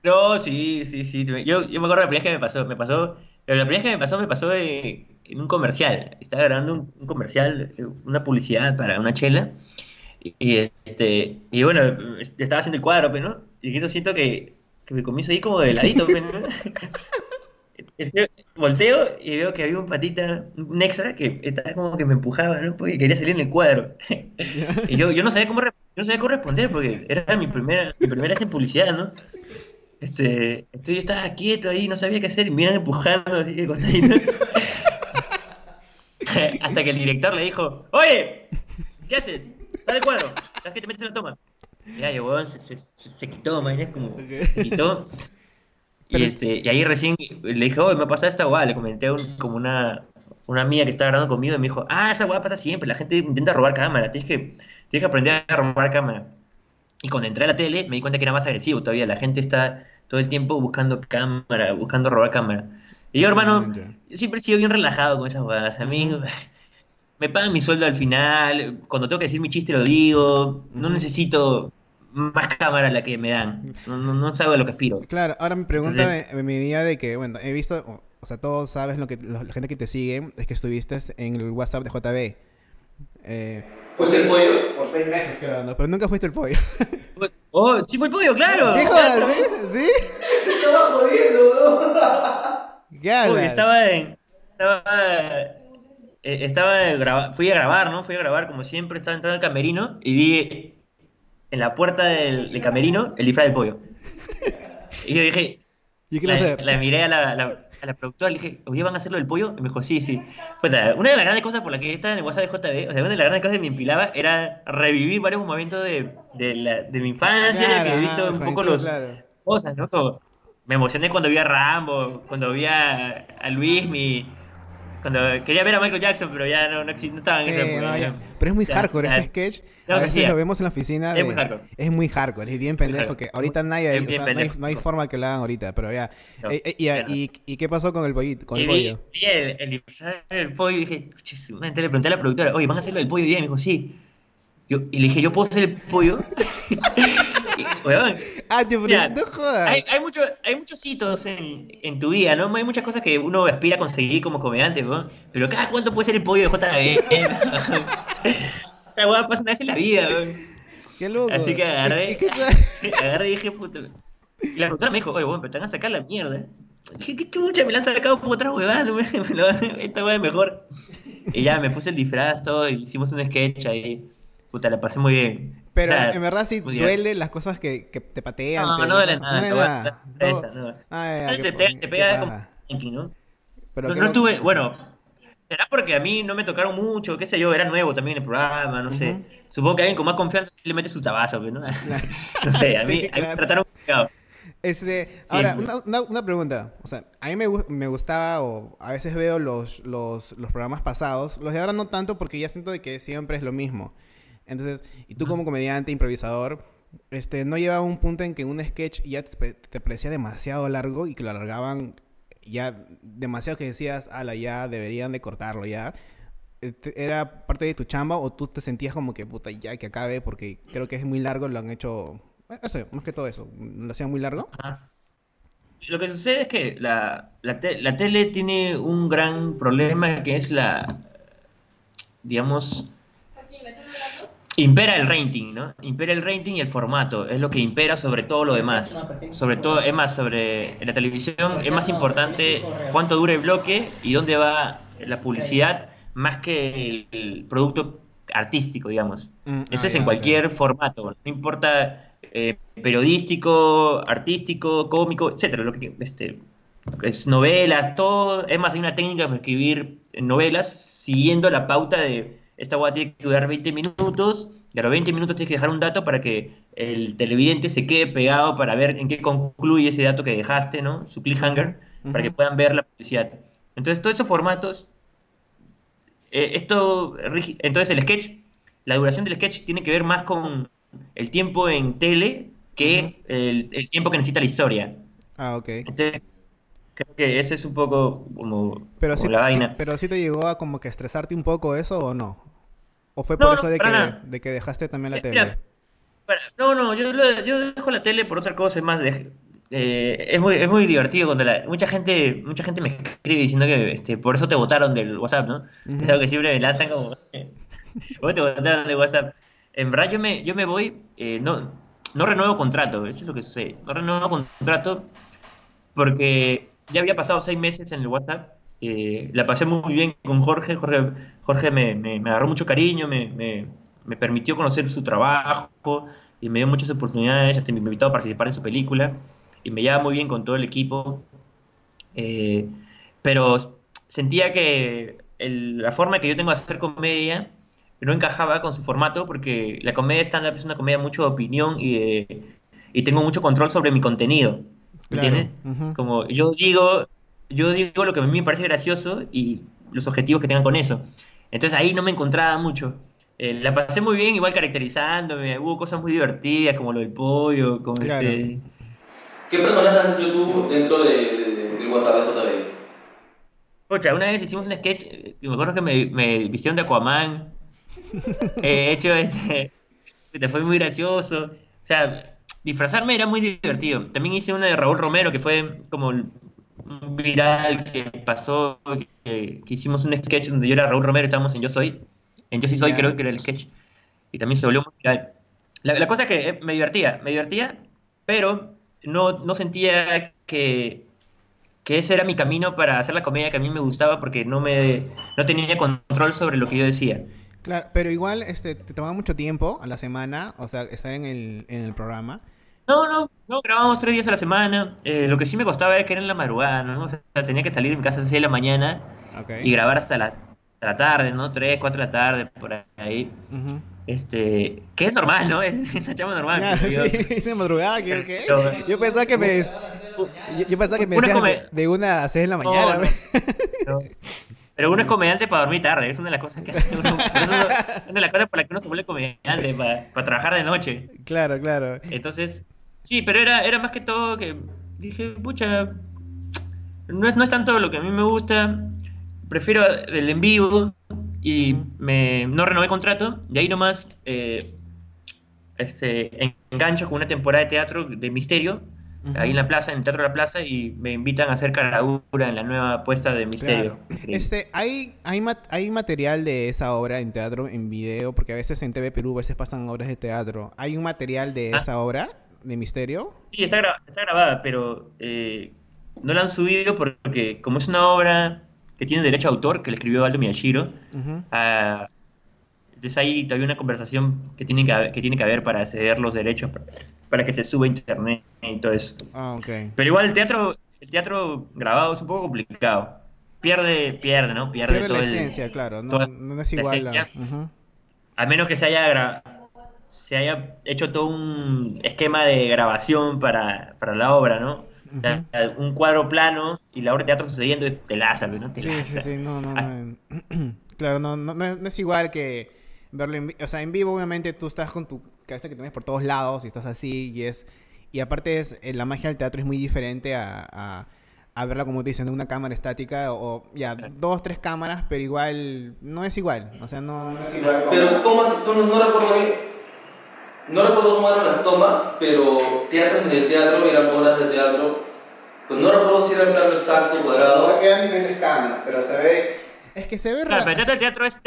No, sí, sí, sí. Yo, yo me acuerdo la primera vez que me pasó. Me pasó, la primera vez que me pasó, me pasó en un comercial. Estaba grabando un, un comercial, una publicidad para una chela. Y, este, y bueno, estaba haciendo el cuadro, pero ¿no? Y eso siento que, que me comienzo ahí como de ladito, pues, ¿no? volteo y veo que había un patita, un extra, que estaba como que me empujaba, ¿no? Porque quería salir en el cuadro. y yo, yo no sabía cómo no sabía cómo responder, porque era mi primera, mi primera vez en publicidad, ¿no? Este, entonces yo estaba quieto ahí, no sabía qué hacer, y me iban empujando así de costadito. Hasta que el director le dijo, oye, ¿qué haces? Sale el cuadro, ¿sabes que te metes en la toma? Ya llegó, se, se, se, quitó, man, es como, se quitó. Y, este, y ahí recién le dije, oye, me ha pasado esta guay, le comenté un, como una, una amiga que estaba grabando conmigo y me dijo, ah, esa guay pasa siempre, la gente intenta robar cámara, tienes que, tienes que aprender a robar cámara. Y cuando entré a la tele me di cuenta que era más agresivo todavía, la gente está, todo el tiempo buscando cámara, buscando robar cámara. Y yo, hermano, yo siempre he sido bien relajado con esas jugadas. A mí me pagan mi sueldo al final, cuando tengo que decir mi chiste lo digo, no necesito más cámara la que me dan. No, no, no de lo que aspiro. Claro, ahora me pregunta de, mi día de que, bueno, he visto, o sea, todos sabes lo que la gente que te sigue es que estuviste en el WhatsApp de JB. Eh, ¿Fuiste el pollo? Por seis meses, creo, pero nunca fuiste el pollo. oh, sí fue el pollo, claro. ¿Qué jodas, sí? ¿Sí? estaba jodiendo, ¿no? ¿Qué estaba en... Estaba... Eh, estaba fui a grabar, ¿no? Fui a grabar como siempre, estaba entrando al camerino y vi en la puerta del, camerino el disfraz del pollo. Y yo dije, ¿Y qué la, la miré a la, a la, productora y le dije, oye, ¿van a hacerlo del pollo? Y me dijo, sí, sí. Pues, una de las grandes cosas por las que estaba en el WhatsApp de JB, o sea, una de las grandes cosas que me empilaba era revivir varios momentos de, de, la, de mi infancia, que he visto un poco los cosas, ¿no? Como, me emocioné cuando vi a Rambo, cuando vi a, a Luis, mi cuando quería ver a Michael Jackson, pero ya no, no, no estaba en ese no, Pero es muy hardcore ese sketch. a veces lo vemos en la oficina. es muy hardcore. Es muy hardcore, es bien pendejo. Que ahorita nadie, o sea, no, hay, no, hay, forma que lo hagan ahorita, pero ya. Eh, eh, y, y, qué pasó con el, pollito, con el pollo? Vi el, el, el, pollo y dije, le pregunté a la productora, oye, ¿van a hacerlo del pollo? Y me dijo, sí. Yo, y le dije, ¿yo puedo hacer el pollo? ah, te no jodas. Hay, hay, mucho, hay muchos hitos en, en, tu vida, ¿no? Hay muchas cosas que uno aspira a conseguir como comediante, ¿no? Pero cada cuánto puede ser el pollo de JB. Esta hueá pasa una vez en la vida, ¿no? Qué loco. Así que agarré, agarré y dije, puta. Y la productora me dijo, oye, bueno, pero te van a sacar la mierda. Dije, qué chucha, me la han sacado por otra huevada, esta hueá es mejor. Y ya me puse el disfraz, todo, y hicimos un sketch ahí. Puta, la pasé muy bien. Pero en verdad sí duele las cosas que, que te patean. No, no duele nada. No Te, pega como ¿no? Pero no, tuve, bueno, será porque a mí no me tocaron mucho, qué sé yo, era nuevo también el programa, no sé. Supongo que alguien con más confianza sí le mete su tabazo, ¿no? no sé, a mí, a mí me trataron Este, ahora, una, una, pregunta. O sea, a mí me, me gustaba, o a veces veo los, los, los programas pasados. Los de ahora no tanto porque ya siento de que siempre es lo mismo. Entonces, y tú como comediante, improvisador, este, no llevaba un punto en que un sketch ya te, parecía demasiado largo y que lo alargaban ya demasiado que decías, ala, ya deberían de cortarlo ya. Este, ¿Era parte de tu chamba o tú te sentías como que, puta, ya que acabe porque creo que es muy largo, lo han hecho... Eso, más que todo eso, ¿lo hacían muy largo? Lo que sucede es que la, la, la tele tiene un gran problema que es la, digamos, impera el rating, ¿no? Impera el rating y el formato, es lo que impera sobre todo lo demás. Sobre todo, es más, sobre la televisión es más importante cuánto dura el bloque y dónde va la publicidad más que el, producto artístico, digamos. Mm, Eso es en cualquier formato, no importa eh, periodístico, artístico, cómico, etcétera, lo que este es novelas, todo, es más hay una técnica para escribir novelas siguiendo la pauta de esta guay tiene que durar 20 minutos, y a los 20 minutos tienes que dejar un dato para que el televidente se quede pegado para ver en qué concluye ese dato que dejaste, ¿no? Su cliffhanger, para que puedan ver la publicidad. Entonces, todos esos formatos, eh, esto, entonces el sketch, la duración del sketch tiene que ver más con el tiempo en tele que el, tiempo que necesita la historia. Ah, ok. Entonces, creo que ese es un poco como, pero la vaina. pero sí te llegó a como que estresarte un poco eso o no? ¿O fue por eso de, que, de que dejaste también la eh, tele? no, no, yo, yo dejo la tele por otra cosa, es más, de, eh, es, muy, es muy divertido cuando la, mucha gente mucha gente me escribe diciendo que este, por eso te votaron del WhatsApp, ¿no? Es algo que siempre me lanzan como, vos te votaron del WhatsApp. En verdad yo me, yo me voy, eh, no, no renuevo contrato, eso es lo que sucede, no renuevo contrato porque ya había pasado seis meses en el WhatsApp eh, la pasé muy bien con Jorge. Jorge, Jorge me, agarró mucho cariño, me, permitió conocer su trabajo y me dio muchas oportunidades. Hasta me invitó a participar en su película y me llevaba muy bien con todo el equipo. Eh, pero sentía que la forma que yo tengo de hacer comedia no encajaba con su formato porque la comedia stand-up es una comedia mucho de opinión y, y tengo mucho control sobre mi contenido. ¿Me entiendes? Como yo digo, yo digo lo que a mí me parece gracioso y los objetivos que tengan con eso. Entonces ahí no me encontraba mucho. Eh, la pasé muy bien, igual caracterizándome, hubo cosas muy divertidas como lo del pollo, como este... ¿Qué personaje has hecho tú dentro de, del WhatsApp de JB? Ocha, una vez hicimos un sketch, eh, me acuerdo que me, me vistieron de Aquaman. He hecho este. Te fue muy gracioso. O sea, disfrazarme era muy divertido. También hice una de Raúl Romero que fue como viral que pasó, que, hicimos un sketch donde yo era Raúl Romero y estábamos en Yo Soy. En Yo Sí Soy creo que era el sketch. Y también se volvió muy viral. La, cosa es que eh, me divertía, me divertía, pero no, no sentía que, que ese era mi camino para hacer la comedia que a mí me gustaba porque no me no tenía control sobre lo que yo decía. Claro, pero igual este, te tomaba mucho tiempo a la semana, o sea, estar en el, en el programa. No, no, no, grabábamos tres días a la semana. Eh, lo que sí me costaba era que era en la madrugada, ¿no? O sea, tenía que salir de mi casa a las 6 de la mañana y grabar hasta la, la, tarde, ¿no? 3, 4 de la tarde, por ahí. Este, que es normal, ¿no? Es una chama normal. Ya, sí, de madrugada, ¿qué? qué? Yo pensaba que me... Yo, pensaba que me decías de, una a 6 de la mañana. Pero uno es comediante para dormir tarde, es una de las cosas que hace uno. una de las cosas por las que uno se vuelve comediante, para, para trabajar de noche. Claro, claro. Entonces, Sí, pero era, era más que todo que dije, pucha, no es, no es tanto lo que a mí me gusta, prefiero el en vivo y me, no renové contrato, y ahí nomás eh, este, engancho con una temporada de teatro de misterio, ahí en la plaza, en el Teatro de la Plaza, y me invitan a hacer caradura en la nueva puesta de misterio. Este, ¿hay, hay, ¿Hay material de esa obra en teatro, en video? Porque a veces en TV Perú a veces pasan obras de teatro. ¿Hay un material de ah. esa obra? De Misterio? Sí, está, está grabada, pero eh, no la han subido porque como es una obra que tiene derecho a autor, que le escribió Aldo Miyashiro, uh entonces hay todavía una conversación que tiene que haber, que tiene que haber para ceder los derechos para, que se suba a internet y todo eso. Ah, okay. Pero igual el teatro, el teatro grabado es un poco complicado. Pierde, pierde, ¿no? Pierde, pierde la esencia, claro. No, no es igual. A menos que se haya grabado se haya hecho todo un esquema de grabación para, para la obra, ¿no? O sea, un cuadro plano y la obra de teatro sucediendo te Lázaro, ¿no? sí, sí, sí, no, no, no. claro, no, no, no, es igual que verlo en O sea, en vivo obviamente tú estás con tu cabeza que tienes por todos lados y estás así y es... Y aparte es, eh, la magia del teatro es muy diferente a, a, verla como te dicen, en una cámara estática o ya, dos, tres cámaras, pero igual no es igual. O sea, no, es igual. Pero, ¿cómo así? No, no recuerdo bien no recuerdo cómo eran las tomas, pero teatro en el teatro, eran obras de teatro. Pues no recuerdo si era en plano exacto, cuadrado. No quedan niveles cámara, pero se ve. Es que se ve Claro, pero el teatro es,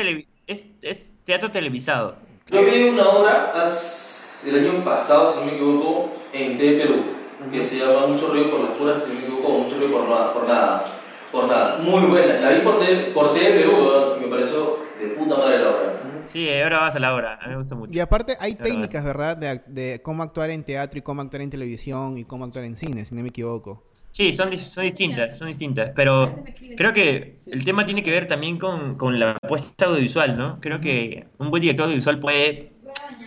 es, es, teatro televisado. Yo vi una obra el año pasado, si no me equivoco, en de Perú, que se llama Mucho Río por las puras, si no me equivoco, Mucho Río por nada, jornada. Jornada. Muy buena. La vi por de, por Perú, y me pareció de puta madre la obra. Sí, ahora vas a la hora. A mí me gusta mucho. Y aparte hay técnicas, ¿verdad? De, cómo actuar en teatro y cómo actuar en televisión y cómo actuar en cine, si no me equivoco. Sí, son, son distintas, son distintas. Pero creo que el tema tiene que ver también con, con la puesta audiovisual, ¿no? Creo que un buen director audiovisual puede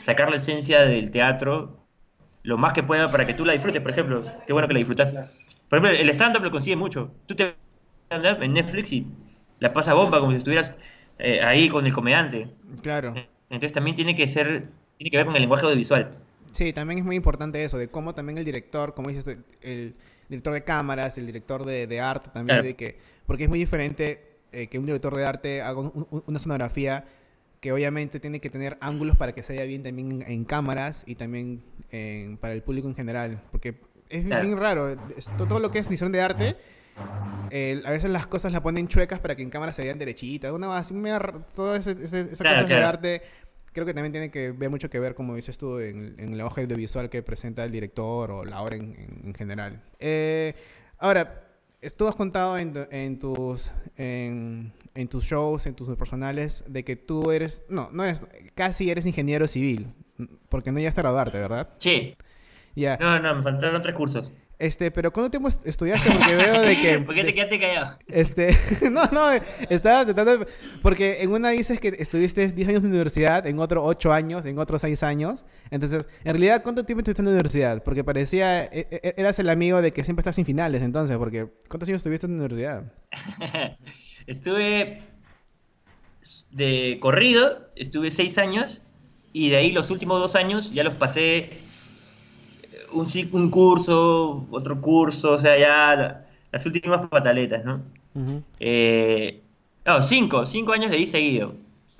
sacar la esencia del teatro lo más que pueda para que tú la disfrutes. Por ejemplo, qué bueno que la disfrutas. Por ejemplo, el stand-up lo consigue mucho. Tú te stand-up en Netflix y la pasa bomba como si estuvieras eh, ahí con el comediante. Claro. Entonces también tiene que ser, tiene que ver con el lenguaje audiovisual. Sí, también es muy importante eso, de cómo también el director, como dices, el director de cámaras, el director de, arte también, de que, porque es muy diferente eh, que un director de arte haga una sonografía que obviamente tiene que tener ángulos para que se vea bien también en, cámaras y también para el público en general, porque es bien raro, todo lo que es edición de arte a veces las cosas las ponen chuecas para que en cámara se vean derechitas. Una así me todas esas cosas de arte creo que también tiene que ver mucho que ver, como dices tú, en, en el hoja audiovisual que presenta el director o la obra en, general. Eh, ahora, tú has contado en, en tus en, tus shows, en tus personales, de que tú eres, no, no eres, casi eres ingeniero civil, porque no llegaste a graduarte, ¿verdad? Sí. Ya. No, no, me faltaron tres cursos. Este, pero ¿cuánto tiempo estudiaste? Porque veo de que... ¿Por qué te quedaste callado? Este, no, no, estaba tratando... Porque en una dices que estuviste 10 años en la universidad, en otro 8 años, en otros 6 años. Entonces, en realidad, ¿cuánto tiempo estuviste en la universidad? Porque parecía... E, e, e, eras el amigo de que siempre estás sin finales, entonces, porque... ¿Cuántos años estuviste en la universidad? estuve de corrido, estuve 6 años, y de ahí los últimos 2 años ya los pasé un, un curso, otro curso, o sea, ya las últimas pataletas, ¿no? Eh, no, cinco, cinco años ahí seguido.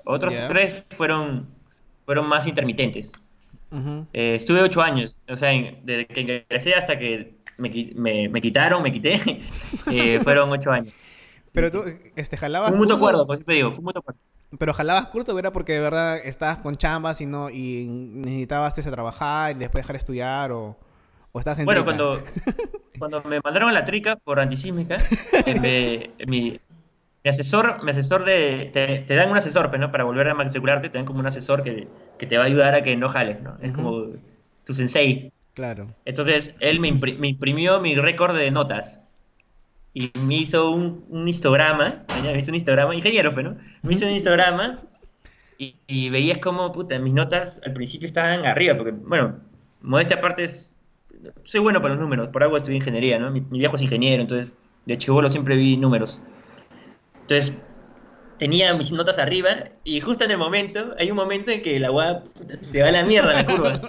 Otros tres fueron, fueron más intermitentes. Eh, estuve ocho años, o sea, desde que ingresé hasta que me, me, quitaron, me quité, eh, fueron ocho años. Pero tú, este, jalabas. Un mutuo acuerdo, pues te digo, un mutuo acuerdo. Pero jalabas curto, ¿era porque de verdad estabas con chambas y no y necesitabas ese, trabajar y después dejar de estudiar o, o estás en Bueno, cuando, cuando me mandaron a la trica por antisísmica, mi, mi asesor, mi asesor de, te, dan un asesor, pues, ¿no? Para volver a matricularte, te dan como un asesor que, te va a ayudar a que no jales, ¿no? Es como tu sensei. Claro. Entonces, él me, imprimió mi récord de notas. Y me hizo un, un histograma, me hizo un histograma, ingeniero, pues, ¿no? Me hizo un histograma y, y, veías como, puta, mis notas al principio estaban arriba, porque, bueno, modestia aparte es, soy bueno para los números, por algo estudié ingeniería, ¿no? Mi, mi viejo es ingeniero, entonces de chivolo siempre vi números. Entonces, tenía mis notas arriba y justo en el momento, hay un momento en que la agua se va a la mierda la curva.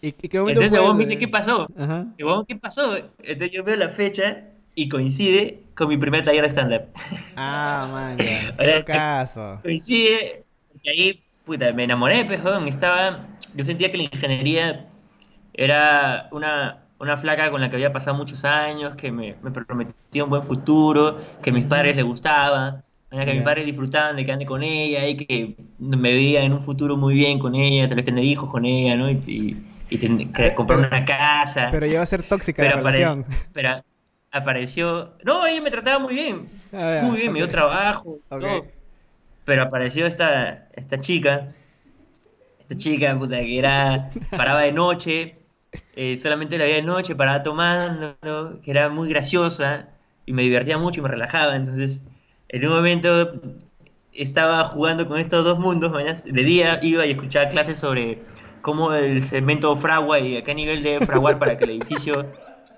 ¿Y, qué momento Entonces me dice, ¿qué pasó? ¿qué pasó? Entonces yo veo la fecha y coincide con mi primer taller de stand-up. Ah, man, ya. caso. Coincide, porque ahí, puta, me enamoré, pejón. Estaba, yo sentía que la ingeniería era una, una flaca con la que había pasado muchos años, que me, me prometía un buen futuro, que a mis padres les gustaba, que mis padres disfrutaban de que ande con ella y que me veía en un futuro muy bien con ella, tal vez tener hijos con ella, ¿no? Y, y, comprar una casa. Pero iba a ser tóxica la relación. pero apareció... No, ella me trataba muy bien, ah, muy bien, me dio trabajo, Pero apareció esta, esta chica, esta chica, puta, que era, paraba de noche eh, solamente la veía de noche, paraba tomando, que era muy graciosa y me divertía mucho y me relajaba. Entonces, en un momento estaba jugando con estos dos mundos, de día iba y escuchaba clases sobre cómo el cemento fragua y a qué nivel de fraguar para que el edificio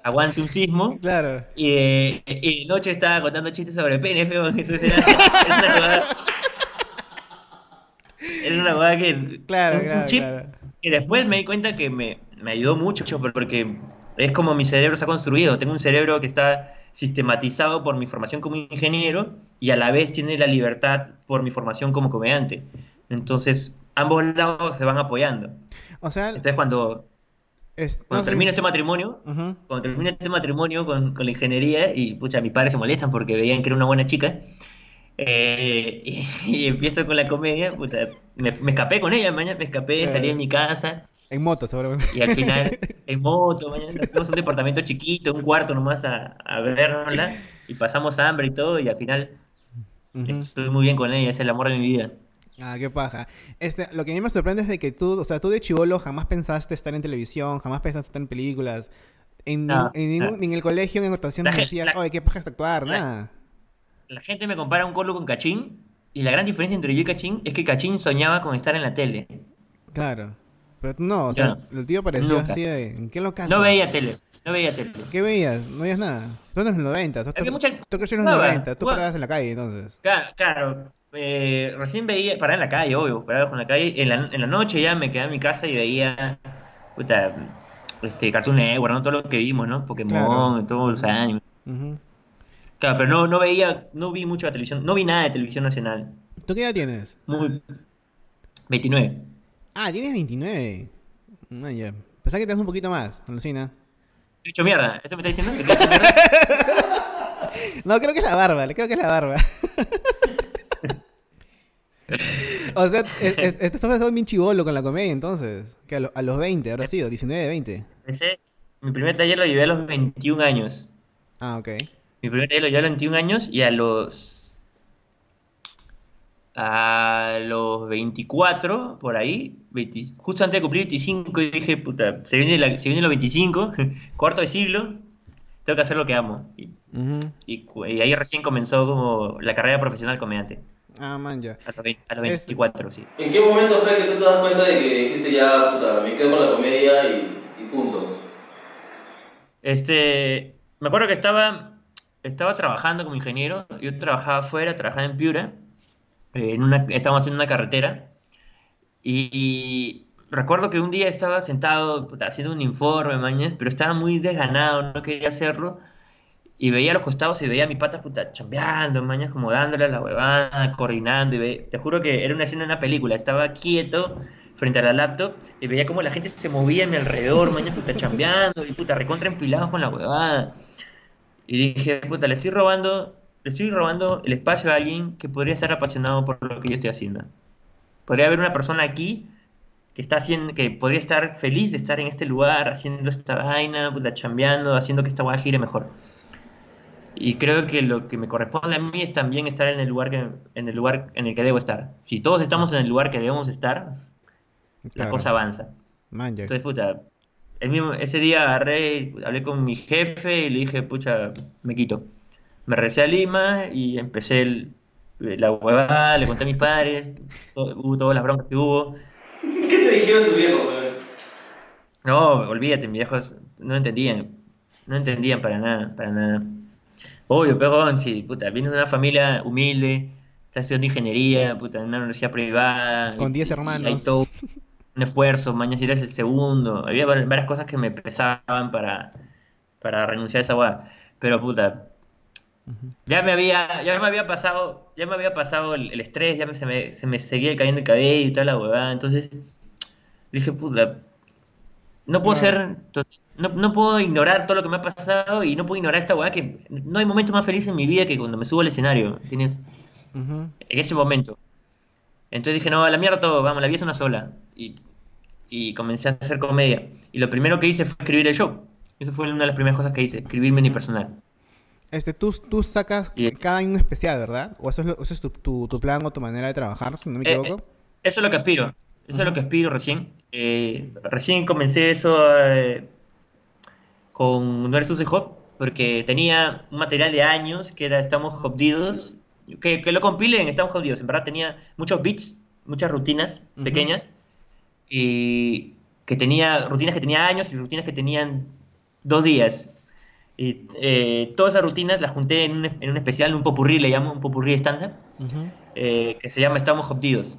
aguante un sismo. Claro. Y, eh, noche estaba contando chistes sobre PNF, entonces era, una jugada. Era una jugada que. Claro, claro, claro. Que después me di cuenta que me, me ayudó mucho porque es como mi cerebro se ha construido. Tengo un cerebro que está sistematizado por mi formación como ingeniero y a la vez tiene la libertad por mi formación como comediante. Entonces, ambos lados se van apoyando. O sea, entonces cuando, cuando termino este matrimonio, cuando termino este matrimonio con, la ingeniería y pucha, mis padres se molestan porque veían que era una buena chica. Eh, y, empiezo con la comedia, me, escapé con ella, mañana me escapé, salí de mi casa, en moto, seguramente. Y al final, en moto, mañana tenemos un departamento chiquito, un cuarto nomás a, a vernosla, y pasamos hambre y todo, y al final estoy muy bien con ella, es el amor de mi vida. Ah, qué paja. Este, lo que a mí me sorprende es de que tú, o sea, tú de chivolo jamás pensaste estar en televisión, jamás pensaste estar en películas. En, en, ningún, en el colegio, en actuación, no decías, oye, qué paja es actuar, nada. La gente me compara un colo con Cachín, y la gran diferencia entre yo y Cachín es que Cachín soñaba con estar en la tele. Claro. Pero no, o sea, el tío pareció así de. ¿En qué locazo? No veía tele. No veía tele. ¿Qué veías? No veías nada. Tú eres en los 90. Tú, tú creció en los 90. Tú parabas en la calle entonces. Claro. claro. Eh, recién veía. Paraba en la calle, obvio. Paraba en la calle. En la, en la noche ya me quedaba en mi casa y veía. Puta. Este, Cartoon Network, ¿no? Todo lo que vimos, ¿no? Pokémon, todos los años. Claro, pero no, no veía. No vi mucho la televisión. No vi nada de televisión nacional. ¿Tú qué edad tienes? Muy. 29. Ah, tienes 29. Ah, ya. Pensá que te das un poquito más, alucina. He hecho mierda, ¿eso me está diciendo? no, creo que es la barba, creo que es la barba. o sea, estás pasando bien chivolo con la comedia entonces. Que a, los 20, habrá sido, 19, 20. Empecé, mi primer taller lo llevé a los 21 años. Ah, ok. Mi primer taller lo llevé a los 21 años y a los a los 24, por ahí, justo antes de cumplir 25, dije, puta, se viene, la, se viene los 25, cuarto de siglo, tengo que hacer lo que amo. Y, ahí recién comenzó como la carrera profesional comediante. Ah, man, ya. A los, 24, sí. ¿En qué momento fue que tú te das cuenta de que dijiste ya, puta, me quedo con la comedia y, y punto? Este, me acuerdo que estaba, estaba trabajando como ingeniero, yo trabajaba afuera, trabajaba en Piura, en una, estábamos haciendo una carretera y, recuerdo que un día estaba sentado haciendo un informe, mañana, pero estaba muy desganado, no quería hacerlo. Y veía a los costados y veía a mi pata puta chambeando, mañana como dándole a la huevada, coordinando. Y te juro que era una escena de una película. Estaba quieto frente a la laptop y veía como la gente se movía a mi alrededor, mañana puta chambeando y puta recontra empilados con la huevada. Y dije, puta, le estoy robando, le estoy robando el espacio a alguien que podría estar apasionado por lo que yo estoy haciendo. Podría haber una persona aquí que está haciendo, que podría estar feliz de estar en este lugar, haciendo esta vaina, puta, chambeando, haciendo que esta hueá gire mejor. Y creo que lo que me corresponde a mí es también estar en el lugar que, en el lugar en el que debo estar. Si todos estamos en el lugar que debemos estar, la cosa avanza. Entonces, pucha, el mismo, ese día agarré, hablé con mi jefe y le dije, pucha, me quito. Me regresé a Lima y empecé la huevada, le conté a mis padres, hubo todas las broncas que hubo. ¿Qué te dijeron tus viejos, No, olvídate, mis viejos no entendían, no entendían para nada, para nada. Obvio, perdón, sí, puta, vine de una familia humilde, está estudiando ingeniería, puta, en una universidad privada. Con 10 hermanos. todo un esfuerzo, mañana eres el segundo. Había varias cosas que me pesaban para, para renunciar a esa weá. Pero puta, ya me había, ya me había pasado, ya me había pasado el, estrés, ya me, se, me, se me seguía cayendo el cabello y toda la huevada. Entonces dije, puta, no puedo ser, no, no, puedo ignorar todo lo que me ha pasado y no puedo ignorar esta weá que no hay momento más feliz en mi vida que cuando me subo al escenario, ¿tienes? En ese momento. Entonces dije, no, a la mierda todo, vamos, la vida es una sola. Y, y comencé a hacer comedia. Y lo primero que hice fue escribir el show. Eso fue una de las primeras cosas que hice, escribirme mi personal. Este, tú, tú sacas cada año un especial, ¿verdad? ¿O eso es, eso es tu, tu, plan o tu manera de trabajar, si no me eh, equivoco? Eh, eso es lo que aspiro. Eso es lo que aspiro recién. Eh, recién comencé eso con No eres tú, hop, porque tenía un material de años que era Estamos Jodidos, que, que, lo compilen Estamos Jodidos. En verdad tenía muchos beats, muchas rutinas pequeñas, y que tenía rutinas que tenía años y rutinas que tenían dos días. Y eh, todas esas rutinas las junté en un, en un, especial, un popurrí, le llamo, un popurrí estándar, eh, que se llama Estamos Jodidos.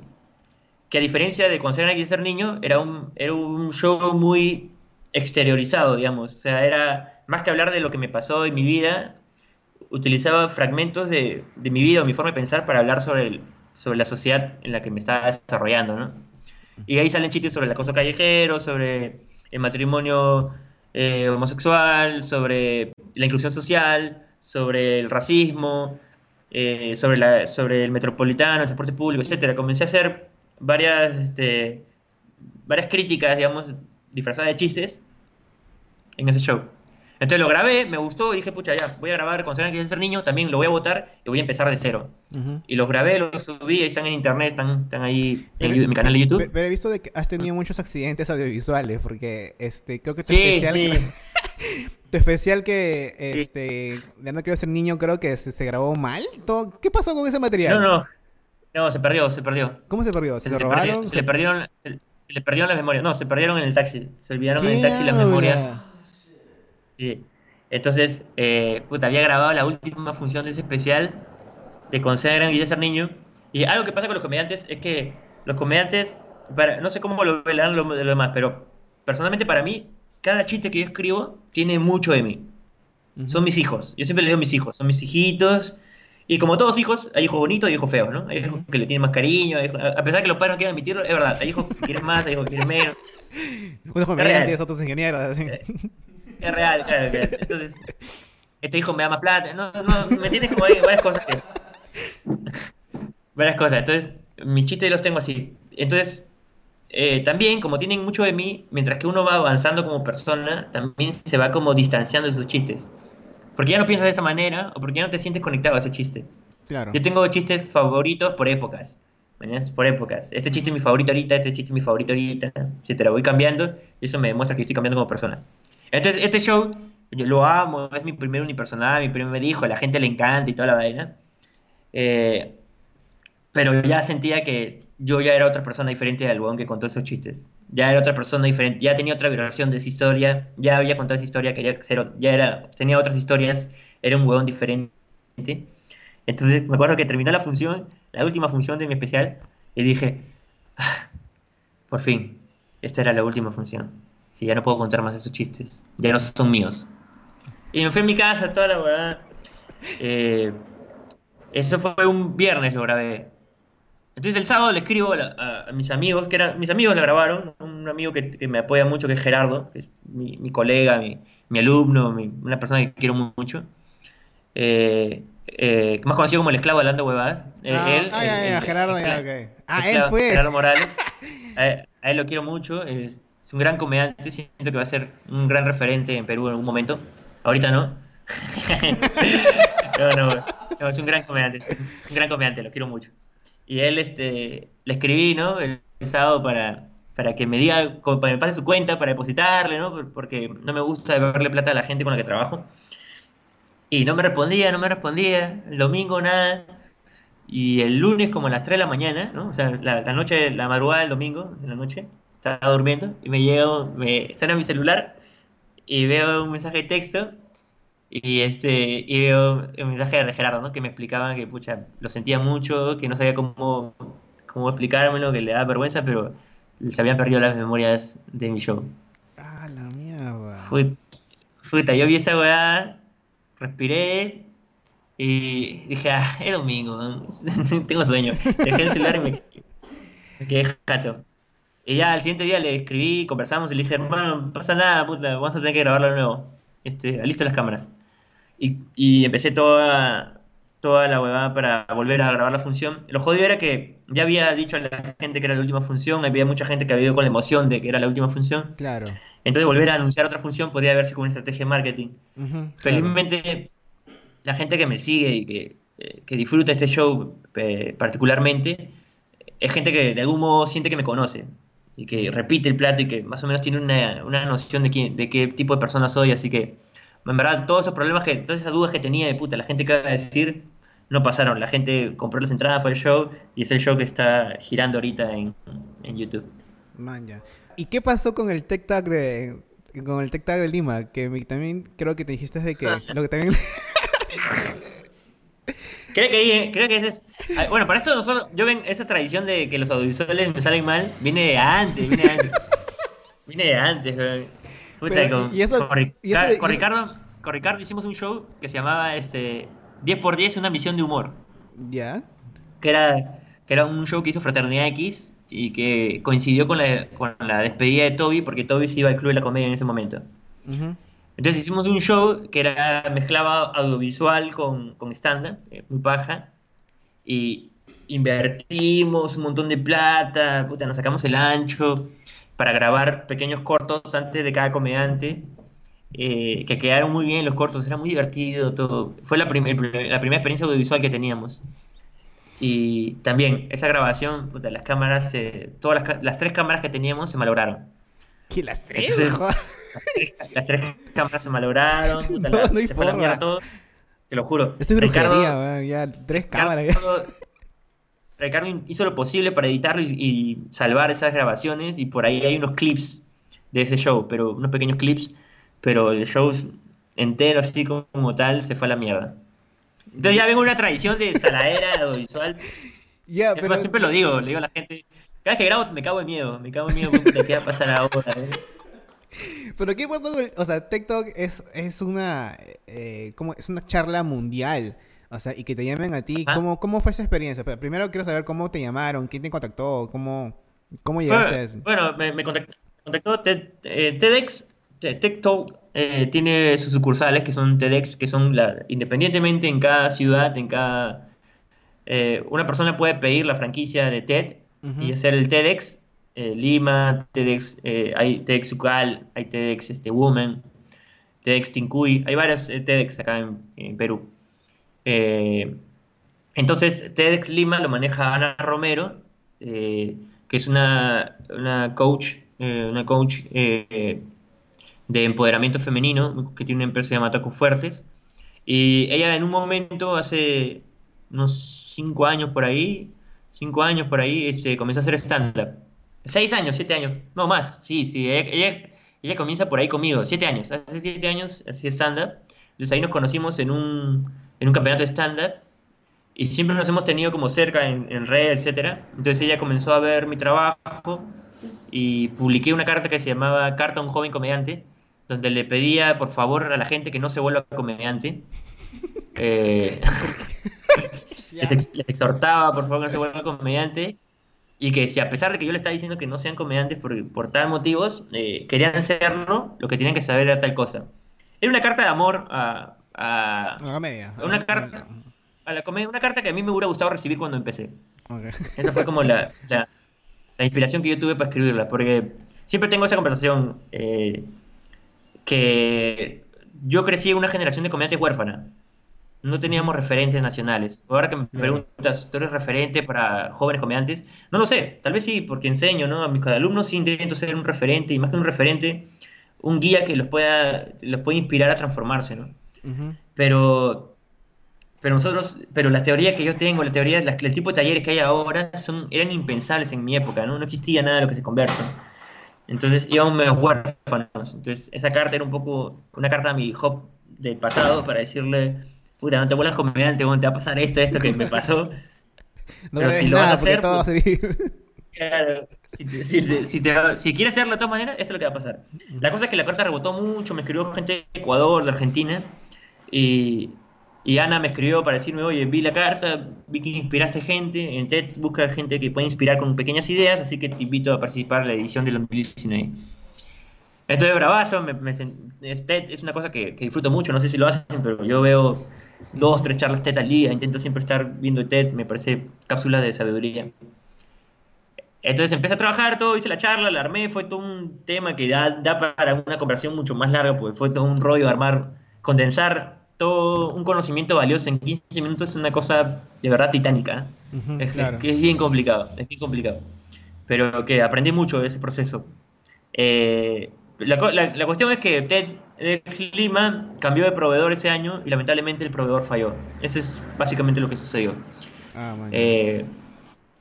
Que a diferencia de cuando se era ser niño, era un, era un show muy exteriorizado, digamos. O sea, era más que hablar de lo que me pasó en mi vida, utilizaba fragmentos de, de mi vida o mi forma de pensar para hablar sobre, sobre la sociedad en la que me estaba desarrollando, ¿no? Y ahí salen chistes sobre el acoso callejero, sobre el matrimonio eh, homosexual, sobre la inclusión social, sobre el racismo, eh, sobre, la, sobre el metropolitano, el transporte público, etcétera. Comencé a hacer varias, este, varias críticas, digamos, disfrazada de chistes en ese show. Entonces lo grabé, me gustó, y dije, pucha, ya, voy a grabar con Serena que ser niño, también lo voy a votar y voy a empezar de cero. Y los grabé, los subí, ahí están en internet, están, están ahí en, mi canal de YouTube. Pero, he visto de que has tenido muchos accidentes audiovisuales, porque este creo que tu especial... Que, tu especial que, este, ya no quiero ser niño, creo que se, grabó mal. ¿Todo? ¿Qué pasó con ese material? No, no, no, se perdió, se perdió. ¿Cómo se perdió? ¿Se, lo robaron? se, le perdieron, se le perdieron las memorias. No, se perdieron en el taxi. Se olvidaron en el taxi las memorias. Sí. Entonces, eh, puta, había grabado la última función de ese especial de Consagran y de ser niño. Y algo que pasa con los comediantes es que los comediantes, para, no sé cómo lo verán lo, demás, pero personalmente para mí, cada chiste que yo escribo tiene mucho de mí. Son mis hijos. Yo siempre le digo mis hijos. Son mis hijitos. Y como todos hijos, hay hijos bonitos y hijos feos, ¿no? Hay hijos que le tienen más cariño, a pesar que los padres no quieran admitirlo, es verdad, hay hijos que quieren más, hay hijos que quieren menos. Unos comediantes, otros ingenieros. Así. Eh, es real, claro, Entonces, este hijo me da más plata. No, no, ¿me entiendes? Como hay varias cosas que... varias cosas. Entonces, mis chistes los tengo así. Entonces, eh, también, como tienen mucho de mí, mientras que uno va avanzando como persona, también se va como distanciando de sus chistes. Porque ya no piensas de esa manera o porque ya no te sientes conectado a ese chiste. Claro. Yo tengo chistes favoritos por épocas. Por épocas. Este chiste es mi favorito ahorita, este chiste es mi favorito ahorita, etcétera. Voy cambiando y eso me demuestra que estoy cambiando como persona. Entonces, este show, yo lo amo, es mi primer unipersonal, mi primer hijo, a la gente le encanta y toda la vaina. Eh, pero ya sentía que yo ya era otra persona diferente del huevón que contó esos chistes. Ya era otra persona diferente, ya tenía otra versión de esa historia, ya había contado esa historia, quería ser, ya era, tenía otras historias, era un huevón diferente. Entonces me acuerdo que terminó la función, la última función de mi especial, y dije, ah, por fin, esta era la última función. Si ya no puedo contar más esos chistes, ya no son míos. Y me fui a mi casa, toda la verdad. Eh, eso fue un viernes, lo grabé. Entonces el sábado le escribo a, mis amigos, que eran, mis amigos la grabaron, un amigo que, me apoya mucho, que es Gerardo, que es mi, colega, mi, alumno, una persona que quiero mucho. Eh, eh, más conocido como el esclavo de Huevadas. Eh, ah, él, ah, Gerardo, ya, Ah, él fue. Gerardo Morales. a, él, lo quiero mucho. es un gran comediante. Siento que va a ser un gran referente en Perú en algún momento. Ahorita no. no, no, no, es un gran comediante. Un gran comediante, lo quiero mucho. Y él, este, le escribí, ¿no? El, sábado para, para que me diga, para que me pase su cuenta, para depositarle, ¿no? Porque no me gusta deberle plata a la gente con la que trabajo. Y no me respondía, no me respondía. El domingo nada. Y el lunes como a las 3 de la mañana, ¿no? O sea, la, noche, la madrugada del domingo, en la noche, estaba durmiendo y me llego, me suena mi celular y veo un mensaje de texto y este y veo un mensaje de Gerardo, ¿no? Que me explicaba que, pucha, lo sentía mucho, que no sabía cómo, cómo explicármelo, que le daba vergüenza, pero se habían perdido las memorias de mi show. Ah, la mierda. Fui, yo vi esa weá, respiré y dije, ah, es domingo, tengo sueño. Dejé el celular y me, me quedé jato. Y ya al siguiente día le escribí, conversamos y le dije, hermano, no pasa nada, puta, vamos a tener que grabarlo de nuevo. Este, listo las cámaras. Y, empecé toda, toda la huevada para volver a grabar la función. Lo jodido era que ya había dicho a la gente que era la última función, había mucha gente que había ido con la emoción de que era la última función. Claro. Entonces volver a anunciar otra función podría verse como una estrategia de marketing. Felizmente la gente que me sigue y que, eh, que disfruta este show eh, particularmente es gente que de algún modo siente que me conoce y que repite el plato y que más o menos tiene una, una noción de, quién, de qué tipo de persona soy, así que en verdad, todos esos problemas, que, todas esas dudas que tenía de puta, la gente que va a decir, no pasaron. La gente compró las entradas para el show y es el show que está girando ahorita en, en YouTube. Man, ya. ¿Y qué pasó con el Tech Tag de, con el Tech Tag de Lima? Que también creo que te dijiste de que lo que también... creo que, creo que ese es... Ah, bueno, para esto nosotros, yo ven esa tradición de que los audiovisuales me salen mal, viene de antes, viene de antes. viene de antes, con, y eso, con, Ricardo, con Ricardo hicimos un show que se llamaba este, 10x10, una misión de humor. ¿Ya? Que era, que era un show que hizo Fraternidad X y que coincidió con la, con la despedida de Toby, porque Toby se iba al Club de la Comedia en ese momento. Entonces hicimos un show que era mezclaba audiovisual con, con stand-up, eh, muy paja, y invertimos un montón de plata, puta, nos sacamos el ancho, para grabar pequeños cortos antes de cada comediante, eh, que quedaron muy bien los cortos, era muy divertido todo. Fue la, la primera experiencia audiovisual que teníamos. Y también esa grabación, las cámaras, eh, todas las, tres cámaras que teníamos se malograron. ¿Qué las tres? las, tres cámaras se malograron, no, se fue la mierda todo. Te lo juro. Brujería, ya tres cámaras. Ricardo hizo lo posible para editarlo y, salvar esas grabaciones y por ahí hay unos clips de ese show, pero unos pequeños clips, pero el show entero así como tal se fue a la mierda. Entonces ya vengo una tradición de saladera audiovisual. Ya, pero... Siempre lo digo, le digo a la gente, cada vez que grabo me cago de miedo, me cago de miedo porque te va a pasar ahora. ¿eh? Pero qué pasó o sea, TikTok es, es una eh, como es una charla mundial. O sea, y que te llamen a ti. ¿Cómo, ¿Cómo fue esa experiencia? Pero primero quiero saber cómo te llamaron, quién te contactó, cómo, cómo llegaste a eso. Bueno, me, contactó, eh, TEDx. TikTok eh, tiene sus sucursales que son TEDx, que son la, independientemente en cada ciudad, en cada... Eh, una persona puede pedir la franquicia de TED y hacer el TEDx. Lima, TEDx, hay TEDx Ucal, hay TEDx este, Woman, TEDx Tincuy, hay varios TEDx acá en Perú. Eh, entonces, TEDx Lima lo maneja Ana Romero, eh, que es una, coach, una coach eh, de empoderamiento femenino, que tiene una empresa llamada Tacos Fuertes. Y ella en un momento, hace unos cinco años por ahí, cinco años por ahí, este, comenzó a hacer stand-up. Seis años, siete años, no más, sí, sí, ella, ella, comienza por ahí conmigo, siete años, hace siete años hacía stand-up. Entonces ahí nos conocimos en un, en un campeonato estándar y siempre nos hemos tenido como cerca en, en red, etcétera. Entonces ella comenzó a ver mi trabajo y publiqué una carta que se llamaba Carta a un joven comediante, donde le pedía por favor a la gente que no se vuelva comediante. Eh, les, exhortaba por favor que no se vuelva comediante y que si a pesar de que yo le estaba diciendo que no sean comediantes por, por tal motivos, eh, querían serlo, lo que tenían que saber era tal cosa. Era una carta de amor a, a, la comedia. Una carta, a la comedia, una carta que a mí me hubiera gustado recibir cuando empecé. Esa fue como la, la, inspiración que yo tuve para escribirla, porque siempre tengo esa conversación eh, que yo crecí en una generación de comediantes huérfana. No teníamos referentes nacionales. Ahora que me preguntas, ¿tú eres referente para jóvenes comediantes? No lo sé, tal vez sí, porque enseño, ¿no? A mis alumnos sí intento ser un referente, y más que un referente, un guía que los pueda, los pueda inspirar a transformarse, ¿no? Pero pero nosotros, pero las teorías que yo tengo, la teoría, el tipo de talleres que hay ahora son, eran impensables en mi época, ¿no? No existía nada de lo que se conversa. Entonces íbamos medio huérfanos. Entonces esa carta era un poco una carta a mi hop del pasado para decirle, puta, no te vuelvas comediante, te va a pasar esto, esto que me pasó. no pero si lo vas a hacer, todo va a seguir. Claro, si, quieres hacerlo de todas maneras, esto es lo que va a pasar. La cosa es que la carta rebotó mucho, me escribió gente de Ecuador, de Argentina, y, y Ana me escribió para decirme, oye, vi la carta, vi que inspiraste gente, en TED busca gente que puede inspirar con pequeñas ideas, así que te invito a participar en la edición del 2019. Esto de bravazo, TED es una cosa que, disfruto mucho, no sé si lo hacen, pero yo veo dos, tres charlas TED al día, intento siempre estar viendo TED, me parece cápsulas de sabiduría. Entonces empecé a trabajar todo, hice la charla, la armé, fue todo un tema que da, da para una conversación mucho más larga, porque fue todo un rollo armar, condensar todo un conocimiento valioso en 15 minutos es una cosa de verdad titánica. ¿eh? es, que es bien complicado, es bien complicado. Pero que aprendí mucho de ese proceso. Eh, la, la, cuestión es que TED Lima cambió de proveedor ese año y lamentablemente el proveedor falló. Eso es básicamente lo que sucedió. Ah, eh,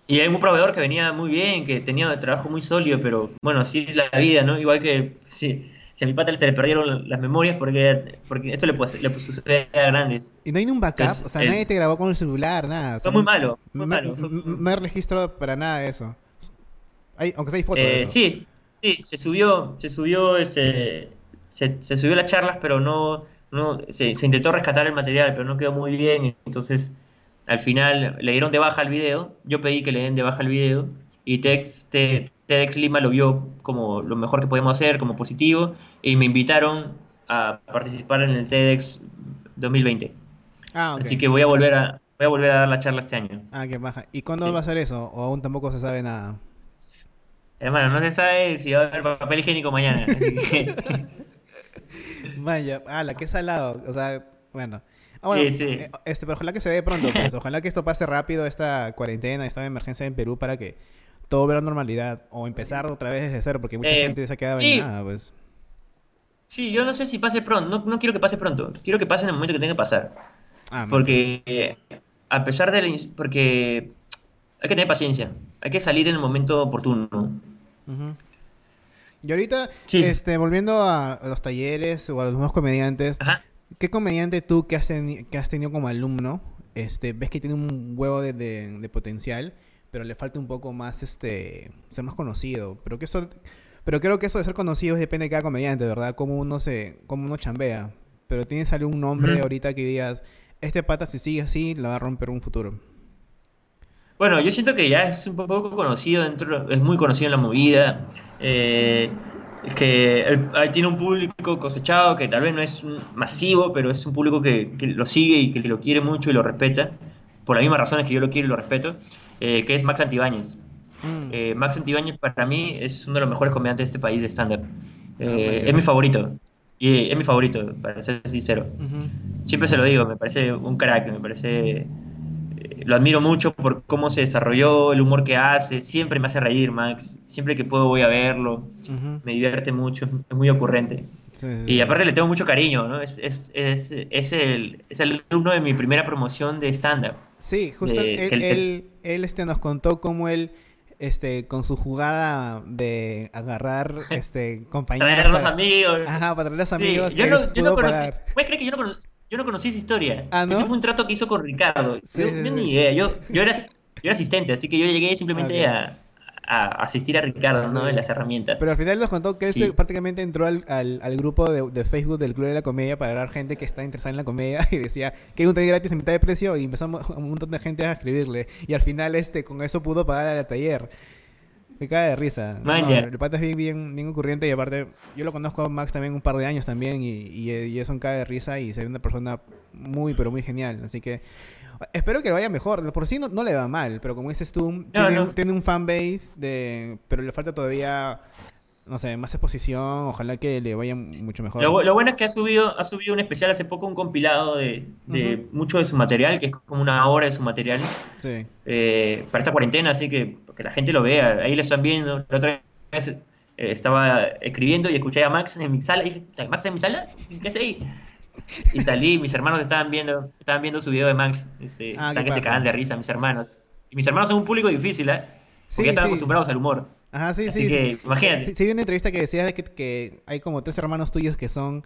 y hay un proveedor que venía muy bien, que tenía un trabajo muy sólido, pero bueno, así es la vida, ¿no? Igual que sí, si a mi pata se le perdieron las memorias porque, porque esto le, le sucede a grandes. ¿Y no hay un backup? o sea, nadie te grabó con el celular, nada. fue muy malo, muy no, malo. No hay registro para nada de eso. Hay, aunque sea hay fotos de eh, eso. Sí, sí, se subió, se subió, este, se, se subió las charlas, pero no, no se, se, intentó rescatar el material, pero no quedó muy bien. Entonces, al final le dieron de baja el video. Yo pedí que le den de baja el video y Tex, te, TEDx Lima lo vio como lo mejor que podemos hacer, como positivo, y me invitaron a participar en el TEDx 2020. Ah, Así que voy a volver a voy a volver a dar la charla este año. Ah, qué baja. ¿Y cuándo va a ser eso? ¿O aún tampoco se sabe nada? Hermano, no se sabe si va a haber papel higiénico mañana. Así que... Vaya, ala, qué salado. O sea, bueno. Ah, sí, sí. Eh, este, pero ojalá que se dé pronto. Pues. Ojalá que esto pase rápido, esta cuarentena, esta emergencia en Perú, para que todo ver la normalidad o empezar otra vez desde cero, porque mucha eh, gente se ha quedado en nada, pues. Sí, yo no sé si pase pronto, no, no, quiero que pase pronto, quiero que pase en el momento que tenga que pasar. Ah, porque a pesar de la... porque hay que tener paciencia, hay que salir en el momento oportuno. Y ahorita, este, volviendo a los talleres o a los nuevos comediantes, ¿qué comediante tú que has, que has tenido como alumno, este, ves que tiene un huevo de, de potencial pero le falta un poco más este ser más conocido. Pero que eso pero creo que eso de ser conocido depende de cada comediante, ¿verdad? Cómo uno se cómo uno chambea. Pero tienes algún nombre ahorita que digas, este pata si sigue así, la va a romper un futuro. Bueno, yo siento que ya es un poco conocido dentro, es muy conocido en la movida. Eh, que tiene un público cosechado que tal vez no es masivo, pero es un público que, que, lo sigue y que lo quiere mucho y lo respeta, por las mismas razones que yo lo quiero y lo respeto. Eh, que es Max Antibáñez. Mm. Eh, Max Antibáñez para mí es uno de los mejores comediantes de este país de stand-up. Ah, eh, es mi favorito. Y es mi favorito, para ser sincero. Siempre se lo digo, me parece un crack, me parece... Lo admiro mucho por cómo se desarrolló, el humor que hace, siempre me hace reír Max, siempre que puedo voy a verlo, me divierte mucho, es muy ocurrente. Y aparte le tengo mucho cariño, ¿no? Es, es, es, es, el, es el alumno de mi primera promoción de stand-up. Sí, justo él, él, este, nos contó cómo él, este, con su jugada de agarrar este, compañeros. Traer a los amigos. Ajá, para traer a los amigos. Yo, no, yo no conocí. ¿Puedes creer que yo no, yo no conocí esa historia? Ah, ¿no? Ese fue un trato que hizo con Ricardo. yo, ni idea. Yo, yo, era, yo era asistente, así que yo llegué simplemente a, asistir a Ricardo, ¿no? En las herramientas. Pero al final nos contó que él prácticamente entró al, al, grupo de, Facebook del Club de la Comedia para hablar gente que está interesada en la comedia y decía que hay un taller gratis en mitad de precio y empezamos un montón de gente a escribirle. Y al final este con eso pudo pagar el taller. Me cae de risa. el pata es bien, bien, bien ocurriente y aparte, yo lo conozco a Max también un par de años también y, y, y eso me cae de risa y ve una persona muy, pero muy genial. Así que espero que vaya mejor. Por sí no, no le va mal, pero como dices tú, tiene, tiene, un fanbase, de, pero le falta todavía no sé, más exposición, ojalá que le vaya mucho mejor. Lo, bueno es que ha subido, ha subido un especial hace poco, un compilado de, mucho de su material, que es como una hora de su material. Sí. Eh, para esta cuarentena, así que, que la gente lo vea, ahí lo están viendo. La otra vez eh, estaba escribiendo y escuché a Max en mi sala y dije, ¿Max en mi sala? ¿Qué es ahí? Y salí, mis hermanos estaban viendo, estaban viendo su video de Max, este, ah, están que se cagan de risa, mis hermanos. Y mis hermanos son un público difícil, ¿eh? Porque ya están acostumbrados al humor. Ajá, sí, sí. Que, imagínate. Sí, vi una entrevista que decía de que, que, hay como tres hermanos tuyos que son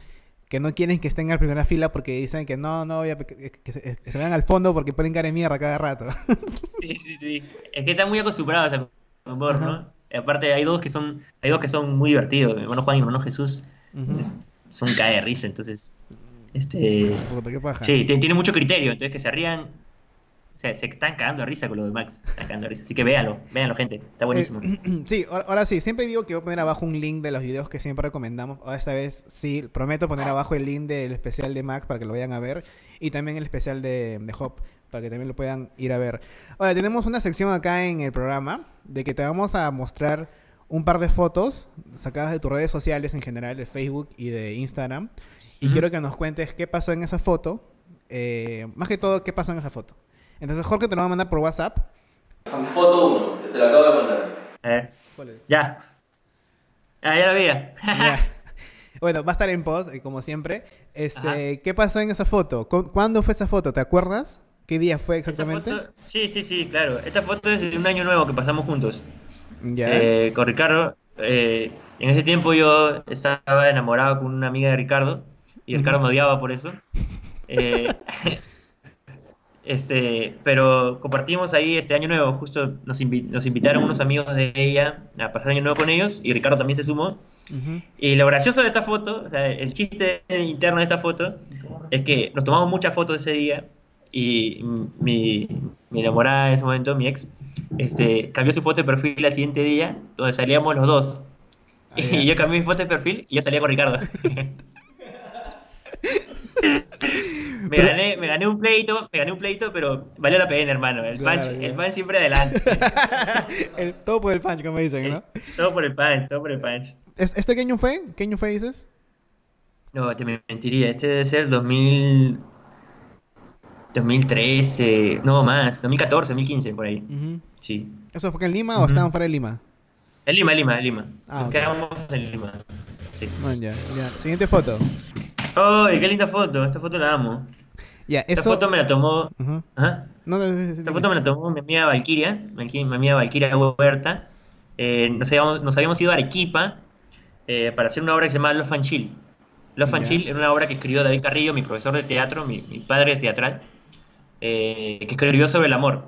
que no quieren que estén en la primera fila porque dicen que no, no, que, se vean al fondo porque ponen cara de mierda cada rato. Sí, sí, sí. Es que están muy acostumbrados al humor, ¿no? aparte hay dos que son hay dos que son muy divertidos, mi hermano Juan y mi hermano Jesús. Son cae de risa, entonces este Sí, tiene mucho criterio, entonces que se rían se, se están cagando de risa con lo de Max. Están cagando de risa. Así que véanlo, véanlo, gente. Está buenísimo. Eh, sí, ahora sí, siempre digo que voy a poner abajo un link de los videos que siempre recomendamos. Ahora esta vez sí, prometo poner abajo el link del especial de Max para que lo vayan a ver. Y también el especial de, de Hop para que también lo puedan ir a ver. Ahora, tenemos una sección acá en el programa de que te vamos a mostrar un par de fotos sacadas de tus redes sociales en general, de Facebook y de Instagram. Y quiero que nos cuentes qué pasó en esa foto. Eh, más que todo, qué pasó en esa foto. Entonces Jorge te lo va a mandar por WhatsApp. Foto 1, te la acabo de mandar. Ver. ¿Cuál es? Ya. Ah, ya lo vi. Bueno, va a estar en post, eh, como siempre. Este, ¿Qué pasó en esa foto? ¿Cuándo fue esa foto? ¿Te acuerdas? ¿Qué día fue exactamente? sí, sí, sí, claro. Esta foto es de un año nuevo que pasamos juntos. Ya. Eh, con Ricardo. Eh, en ese tiempo yo estaba enamorado con una amiga de Ricardo y Ricardo me odiaba por eso. Eh, Este, pero compartimos ahí este año nuevo, justo nos, nos, invitaron unos amigos de ella a pasar año nuevo con ellos y Ricardo también se sumó. Y lo gracioso de esta foto, o sea, el chiste interno de esta foto, es que nos tomamos muchas fotos ese día y mi, mi enamorada en ese momento, mi ex, este, cambió su foto de perfil el siguiente día, donde salíamos los dos. Ah, y yo cambié mi foto de perfil y yo salía con Ricardo. me, gané, me gané un pleito, me gané un pleito, pero valió la pena, hermano. El punch, el punch siempre adelante. el, todo por el punch, como dicen, ¿no? todo por el punch, todo por el punch. ¿Este qué año fue? ¿Qué año fue, dices? No, te mentiría. Este debe ser 2000... 2013, no más, 2014, 2015, por ahí. Sí. ¿Eso fue en Lima o estaban fuera de Lima? En Lima, en Lima, en Lima. Ah, Nos quedamos en Lima. Sí. Bueno, ya, ya. Siguiente foto. ¡Ay, qué linda foto! Esta foto la amo. Ya, Esta foto me la tomó. Esta foto me la tomó mi amiga Valkyria, mi amiga Valkyria Huerta. Eh, nos, habíamos, nos, habíamos, ido a Arequipa eh, para hacer una obra que se llama Los Fanchil. Los Fanchil era una obra que escribió David Carrillo, mi profesor de teatro, mi, padre teatral, eh, que escribió sobre el amor.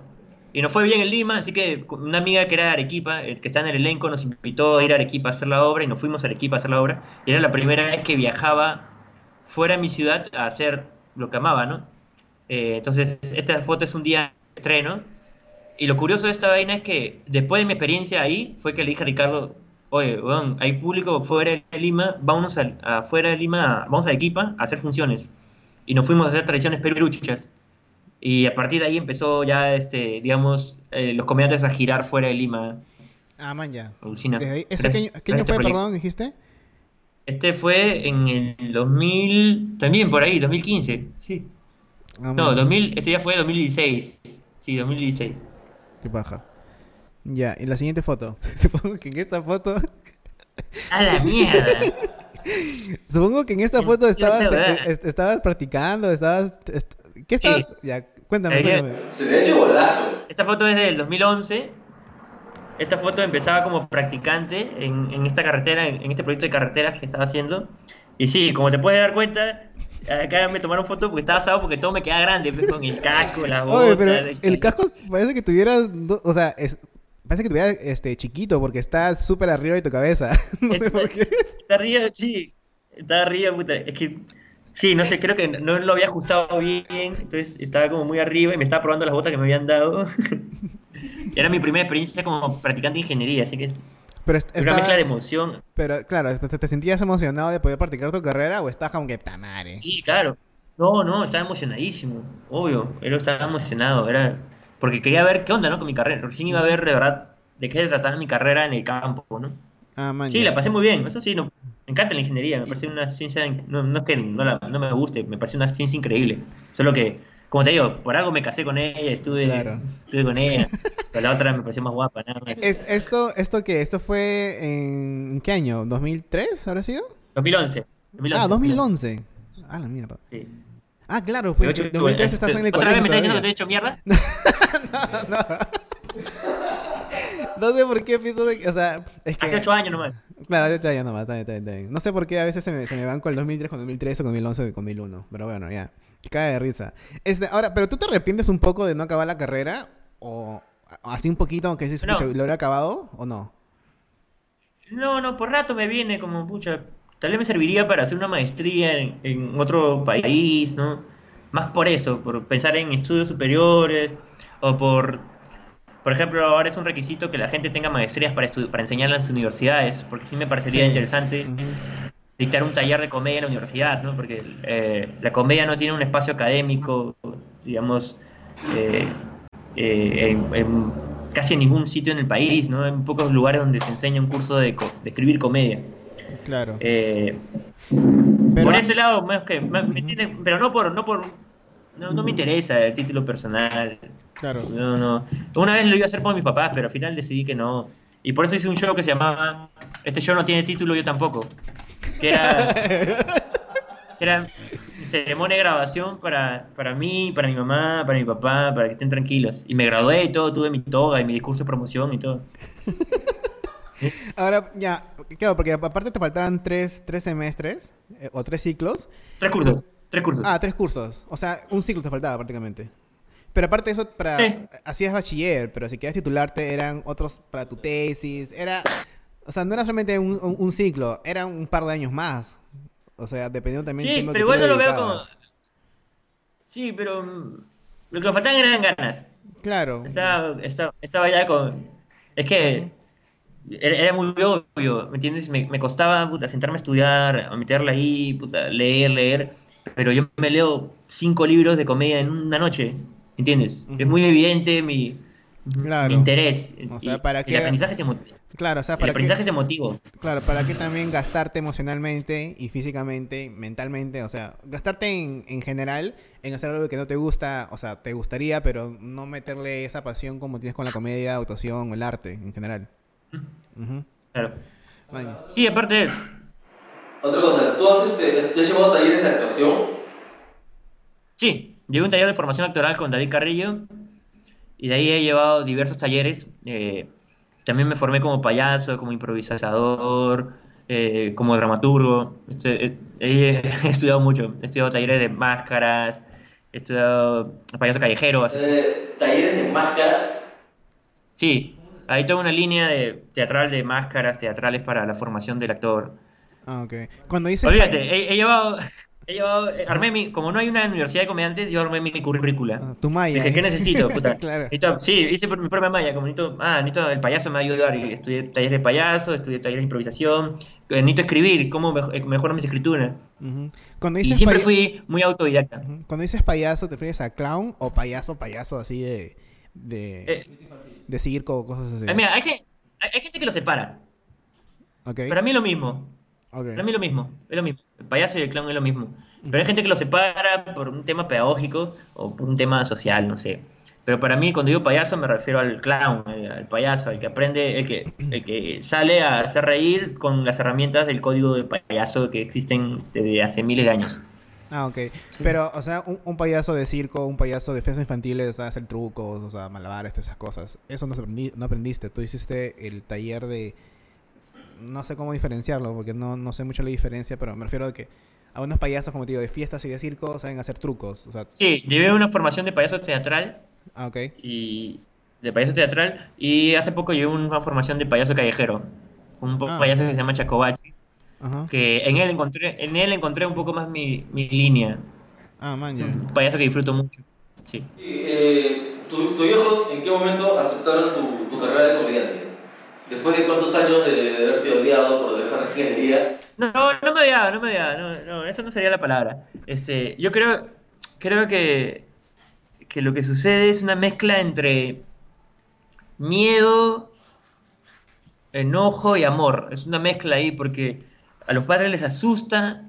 Y nos fue bien en Lima, así que una amiga que era de Arequipa, que está en el elenco, nos invitó a ir a Arequipa a hacer la obra y nos fuimos a Arequipa a hacer la obra. Y era la primera vez que viajaba fuera de mi ciudad a hacer lo que amaba, ¿no? Eh, entonces, esta foto es un día de estreno. Y lo curioso de esta vaina es que después de mi experiencia ahí, fue que le dije a Ricardo, oye, bueno, hay público fuera de Lima, vámonos a, fuera de Lima, vamos a Equipa a hacer funciones. Y nos fuimos a hacer tradiciones peruchas. Y a partir de ahí empezó ya, este, digamos, eh, los comediantes a girar fuera de Lima. Ah, man, ya. ¿Qué, año fue, perdón, dijiste? Este fue en el 2000, también por ahí, 2015, sí. Ah, no, 2000, este ya fue 2016. Sí, 2016. Qué paja. Ya, y la siguiente foto. Supongo que en esta foto. ¡A la mierda! Supongo que en esta foto estabas, estabas practicando, estabas. ¿Qué estabas? Ya, cuéntame, cuéntame. Se te ha hecho golazo. Esta foto es del 2011. Esta foto empezaba como practicante en, en esta carretera, en, en este proyecto de carreteras que estaba haciendo. Y sí, como te puedes dar cuenta, Acá me tomaron foto porque estaba asado porque todo me queda grande, pues, con el casco, la botas. Oye, pero el casco parece que tuviera, o sea, es, Parece que tuviera este, chiquito porque está súper arriba de tu cabeza. no sé por qué. Está arriba, sí. Está arriba, puta. Es que, sí, no sé, creo que no lo había ajustado bien. Entonces estaba como muy arriba y me estaba probando las botas que me habían dado. Era mi primera experiencia como practicante de ingeniería, así que pero una mezcla de emoción. Pero claro, ¿te, sentías emocionado de poder practicar tu carrera o estás como que tamare? Sí, claro. No, no, estaba emocionadísimo, obvio. Él estaba emocionado, era porque quería ver qué onda, ¿no? Con mi carrera. Recién iba a ver de verdad de qué se trataba mi carrera en el campo, ¿no? Ah, man, sí, la pasé muy bien. Eso sí, no, me encanta la ingeniería. Me parece una ciencia, no, no es que no, la, no me guste, me parece una ciencia increíble. Solo que como te digo, por algo me casé con ella, estuve, estuve con ella, pero la otra me pareció más guapa. Nada ¿Es, esto, ¿Esto qué? ¿Esto fue en, qué año? ¿2003 habrá sido? 2011. Ah, 2011. Ah, la mierda. Sí. Ah, claro, pues 2003 estás en el colegio ¿Otra vez me estás diciendo que te he hecho mierda? no, no. No sé por qué pienso de que, o sea, es que... Hace 8 años nomás. Claro, 8 años nomás, bien, No sé por qué a veces se me, se me van con el 2003, con 2013, con 2011, con 2001, pero bueno, ya. Cae de risa. Este, ahora, ¿pero tú te arrepientes un poco de no acabar la carrera? ¿O así un poquito, aunque lo hubiera acabado o no? No, no, por rato me viene como, pucha, tal vez me serviría para hacer una maestría en, otro país, ¿no? Más por eso, por pensar en estudios superiores o por por ejemplo, ahora es un requisito que la gente tenga maestrías para, para enseñar en las universidades, porque sí me parecería interesante dictar un taller de comedia en la universidad, ¿no? Porque eh, la comedia no tiene un espacio académico, digamos, eh, eh, en, casi en ningún sitio en el país, ¿no? En pocos lugares donde se enseña un curso de, escribir comedia. Claro. Por ese lado, más que, pero no por, no por, no, no me interesa el título personal. Claro. No, no. Una vez lo iba a hacer por mis papás, pero al final decidí que no. Y por eso hice un show que se llamaba Este show no tiene título, yo tampoco. Que era, que era ceremonia de grabación para, para mí, para mi mamá, para mi papá, para que estén tranquilos. Y me gradué y todo, tuve mi toga y mi discurso de promoción y todo. Ahora, ya, claro, porque aparte te faltaban tres, tres semestres eh, o tres ciclos. Tres cursos, tres cursos. Ah, tres cursos. O sea, un ciclo te faltaba prácticamente. Pero aparte de eso, para, hacías bachiller, pero si querías titularte eran otros para tu tesis, era, o sea, no era solamente un, ciclo, era un par de años más. O sea, dependiendo también Sí, pero igual yo lo veo como... Sí, pero mm, lo que me faltaban eran ganas. Claro. Estaba, estaba, ya con... Es que era, muy obvio, ¿me entiendes? Me, me costaba puta, sentarme a estudiar, a meterla ahí, puta, leer, leer. Pero yo me leo cinco libros de comedia en una noche. ¿Entiendes? Es muy evidente mi, interés. O sea, para que... El aprendizaje es emotivo. Claro, o sea, para el aprendizaje es emotivo. Claro, para que también gastarte emocionalmente y físicamente, mentalmente, o sea, gastarte en, en general en hacer algo que no te gusta, o sea, te gustaría, pero no meterle esa pasión como tienes con la comedia, actuación o el arte en general. Claro. Sí, aparte... Otra cosa, ¿tú has, este, has llevado talleres de actuación? Sí, Llevé un taller de formación actoral con David Carrillo y de ahí he llevado diversos talleres. Eh, también me formé como payaso, como improvisador, eh, como dramaturgo. Este, he, estudiado mucho. He estudiado talleres de máscaras, he estudiado payaso callejero. Eh, ¿Talleres de máscaras? Sí, hay toda una línea de teatral de máscaras teatrales para la formación del actor. Ah, ok. Cuando dices... Olvídate, he llevado... He llevado, eh, armé mi, como no hay una universidad de comediantes, yo armé mi, currícula. Ah, tu malla. Dije, ¿qué necesito? Puta. claro. sí, hice mi propia malla, como necesito, ah, necesito, el payaso me va a ayudar. Y estudié talleres de payaso, estudié talleres de improvisación, eh, necesito escribir, cómo eh, mejoro mis escrituras. Cuando dices y siempre fui muy autodidacta. Cuando dices payaso, ¿te refieres a clown o payaso, payaso así de, de, de circo, cosas así? mira, hay, hay, gente que lo separa. Okay. Para mí es lo mismo. Para mí es lo mismo, es lo mismo. El payaso y el clown es lo mismo. Pero hay gente que lo separa por un tema pedagógico o por un tema social, no sé. Pero para mí, cuando digo payaso, me refiero al clown, eh, al payaso, el que aprende, el que, el que sale a hacer reír con las herramientas del código de payaso que existen desde hace miles de años. Ah, ok. Pero, o sea, un, payaso de circo, un payaso de fiestas infantiles, o sea, hacer trucos, o sea, malabares, todas esas cosas. Eso no, no aprendiste. Tú hiciste el taller de no sé cómo diferenciarlo, porque no, no sé mucho la diferencia, pero me refiero a que algunos payasos, como te digo, de fiestas y de circo, saben hacer trucos. O sea... Sí, llevé una formación de payaso teatral. Ah, ok. Y de payaso teatral y hace poco llevé una formación de payaso callejero. Un ah. payaso que se llama Chacobachi. Que en él encontré, en él encontré un poco más mi, mi línea. Ah, man, Un payaso que disfruto mucho. Sí. Eh, ¿Tus viejos en qué momento aceptaron tu, tu carrera de comediante? Después de cuántos años de, haberte odiado por dejar la ingeniería. No, no me odiaba, no me odiaba, no, no, esa no sería la palabra. Este, yo creo, creo que, que lo que sucede es una mezcla entre miedo, enojo y amor. Es una mezcla ahí porque a los padres les asusta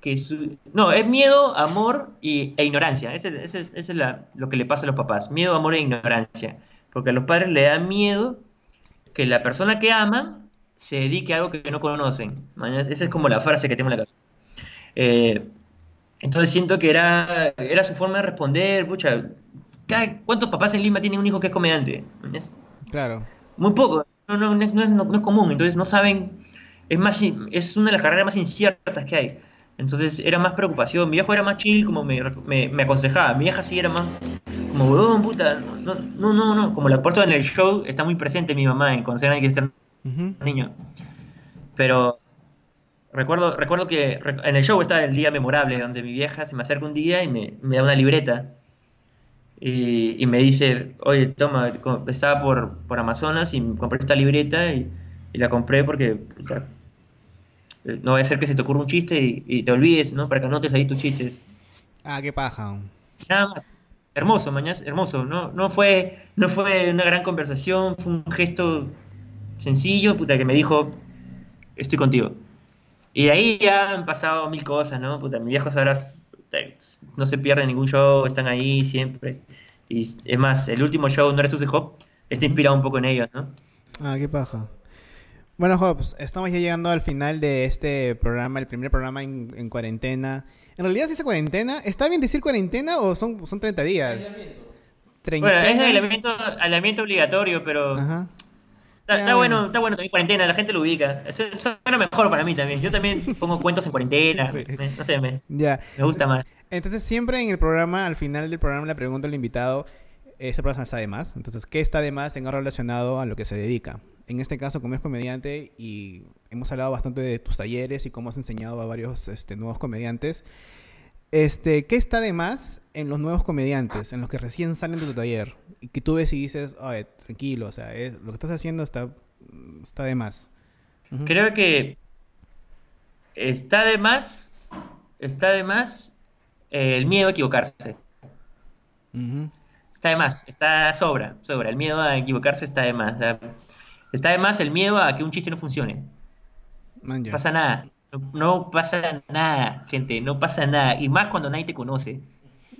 que su... No, es miedo, amor y, e ignorancia. Ese, es lo que le pasa a los papás. Miedo, amor e ignorancia. Porque a los padres le da miedo que la persona que aman se dedique a algo que no conocen. Esa es como la frase que tengo en la cabeza. Eh, entonces siento que era, era su forma de responder. Pucha, ¿cuántos papás en Lima tienen un hijo que es comediante? Claro. Muy poco. No, no, no, no, es común. Entonces no saben. Es, más, es una de las carreras más inciertas que hay. Entonces era más preocupación. Mi viejo era más chill, como me, me, aconsejaba. Mi vieja sí era más como, huevón, puta. No, no, no, no. Como la puerto en el show, está muy presente mi mamá en cuando hay que estar niño. Pero recuerdo, recuerdo que en el show está el día memorable, donde mi vieja se me acerca un día y me, me da una libreta. Y, y, me dice, oye, toma, estaba por, por Amazonas y compré esta libreta y, y la compré porque puta, no va a ser que se te ocurra un chiste y, te olvides, ¿no? Para que anotes ahí tus chistes. Ah, qué paja. Nada más. Hermoso, mañana, hermoso. No, no, fue, no fue una gran conversación, fue un gesto sencillo, puta, que me dijo, estoy contigo. Y de ahí ya han pasado mil cosas, ¿no? Puta, mis viejos ahora no se pierden ningún show, están ahí siempre. Y es más, el último show, ¿no eres tú, Hop? Está inspirado un poco en ellos, ¿no? Ah, qué paja. Bueno, Hobbs, estamos ya llegando al final de este programa, el primer programa en, cuarentena. En realidad, si es cuarentena, ¿está bien decir cuarentena o son, son 30 días? Bueno, es aislamiento, obligatorio, pero... Está, bueno, está bueno también cuarentena, la gente lo ubica. Eso suena mejor para mí también. Yo también pongo cuentos en cuarentena. no sé, me, me gusta más. Entonces, siempre en el programa, al final del programa, le pregunto al invitado, ¿esta persona está de más? Entonces, ¿qué está de más en algo relacionado a lo que se dedica? En este caso, como es comediante, y hemos hablado bastante de tus talleres y cómo has enseñado a varios este, nuevos comediantes, este, ¿qué está de más en los nuevos comediantes, en los que recién salen de tu taller? Y que tú ves y dices, Ay, tranquilo, o sea, lo que estás haciendo está, está de más. Creo que está de más, está de más el miedo a equivocarse. Está de más, está sobra, sobra. El miedo a equivocarse está de más. Está además el miedo a que un chiste no funcione. No pasa nada. No, pasa nada, gente. No pasa nada. Y más cuando nadie te conoce.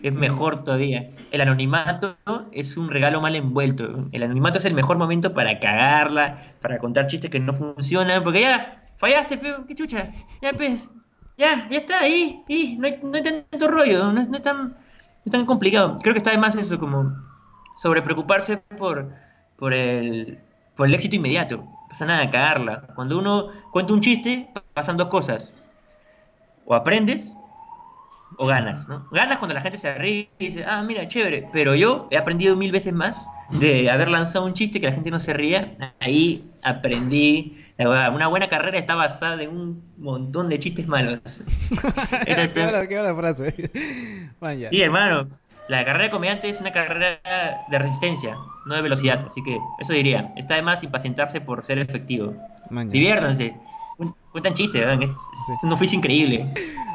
Es mejor todavía. El anonimato es un regalo mal envuelto. El anonimato es el mejor momento para cagarla, para contar chistes que no funcionan. Porque ya, fallaste, pero qué chucha. Ya, pues. Ya, ya está ahí. Y no, hay, no tanto rollo. No, es tan, no tan complicado. Creo que está de más eso, como sobre preocuparse por, por el por el éxito inmediato. No pasa nada, cagarla. Cuando uno cuenta un chiste, pasan dos cosas. O aprendes o ganas, ¿no? Ganas cuando la gente se ríe y dice, ah, mira, chévere. Pero yo he aprendido mil veces más de haber lanzado un chiste que la gente no se ría. Ahí aprendí. Una buena carrera está basada en un montón de chistes malos. qué, frase. sí, hermano la carrera de comediante es una carrera de resistencia, no de velocidad. Así que eso diría. Está de más impacientarse por ser efectivo. Diviértanse. Cuentan chistes, ¿verdad? Es, un oficio increíble.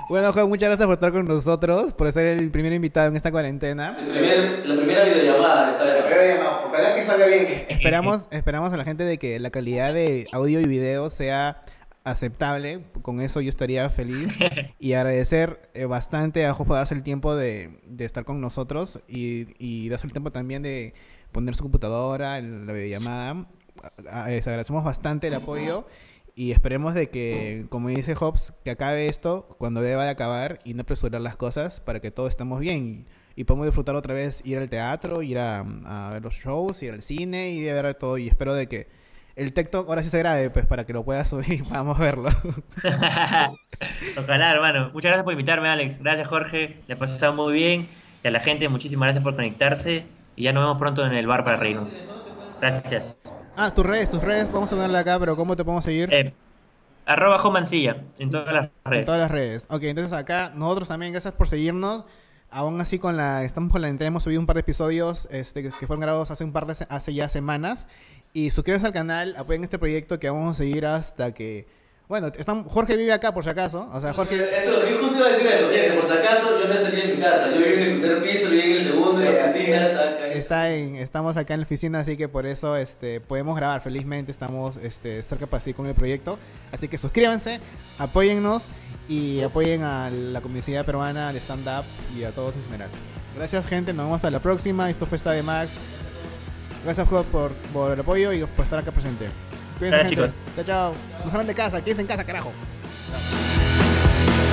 Bueno, Juan, muchas gracias por estar con nosotros, por ser el primer invitado en esta cuarentena. la primera videollamada está de videollamada. Ojalá que salga bien. Esperamos, esperamos a la gente de que la calidad de audio y video sea aceptable. Con eso yo estaría feliz. y agradecer eh, bastante a Jopo por darse el tiempo de, estar con nosotros y, y darse el tiempo también de poner su computadora, en la videollamada. Les agradecemos bastante el apoyo y esperemos de que, como dice Hobbs, que acabe esto cuando deba de acabar y no apresurar las cosas para que todos estemos bien y, podamos disfrutar otra vez ir al teatro, ir a, a, ver los shows, ir al cine y de ver todo y espero de que el TikTok ahora sí se grabe, pues para que lo puedas subir y podamos verlo. Ojalá, hermano. Muchas gracias por invitarme, Alex. Gracias, Jorge. Le ha pasado muy bien. Y a la gente, muchísimas gracias por conectarse. Y ya nos vemos pronto en el bar para reírnos. Gracias. Ah, tus redes, tus redes, vamos a ponerla acá, pero ¿cómo te podemos seguir? Eh, arroba Jomancilla en todas las redes. En todas las redes. Ok, entonces acá nosotros también, gracias por seguirnos. Aún así con la, estamos con la hemos subido un par de episodios este, que, fueron grabados hace un par de, hace ya semanas. Y suscríbanse al canal, apoyen este proyecto que vamos a seguir hasta que bueno, Jorge vive acá por si acaso. O sea, Jorge. Eso, yo justo iba a decir eso, gente, por si acaso yo no estaría en mi casa. Yo vivo en el primer piso, vivo en el segundo, en la oficina, está acá. Está en, estamos acá en la oficina, así que por eso este, podemos grabar. Felizmente estamos este, cerca para seguir con el proyecto. Así que suscríbanse, apóyennos y apoyen a la comunidad peruana, al stand-up y a todos en general. Gracias, gente. Nos vemos hasta la próxima. Esto fue Esta de Max. Gracias, Juan, por, por el apoyo y por estar acá presente. Cuídense, chicos. Chao, chao. No salen de casa, quédense en casa, carajo. Chao.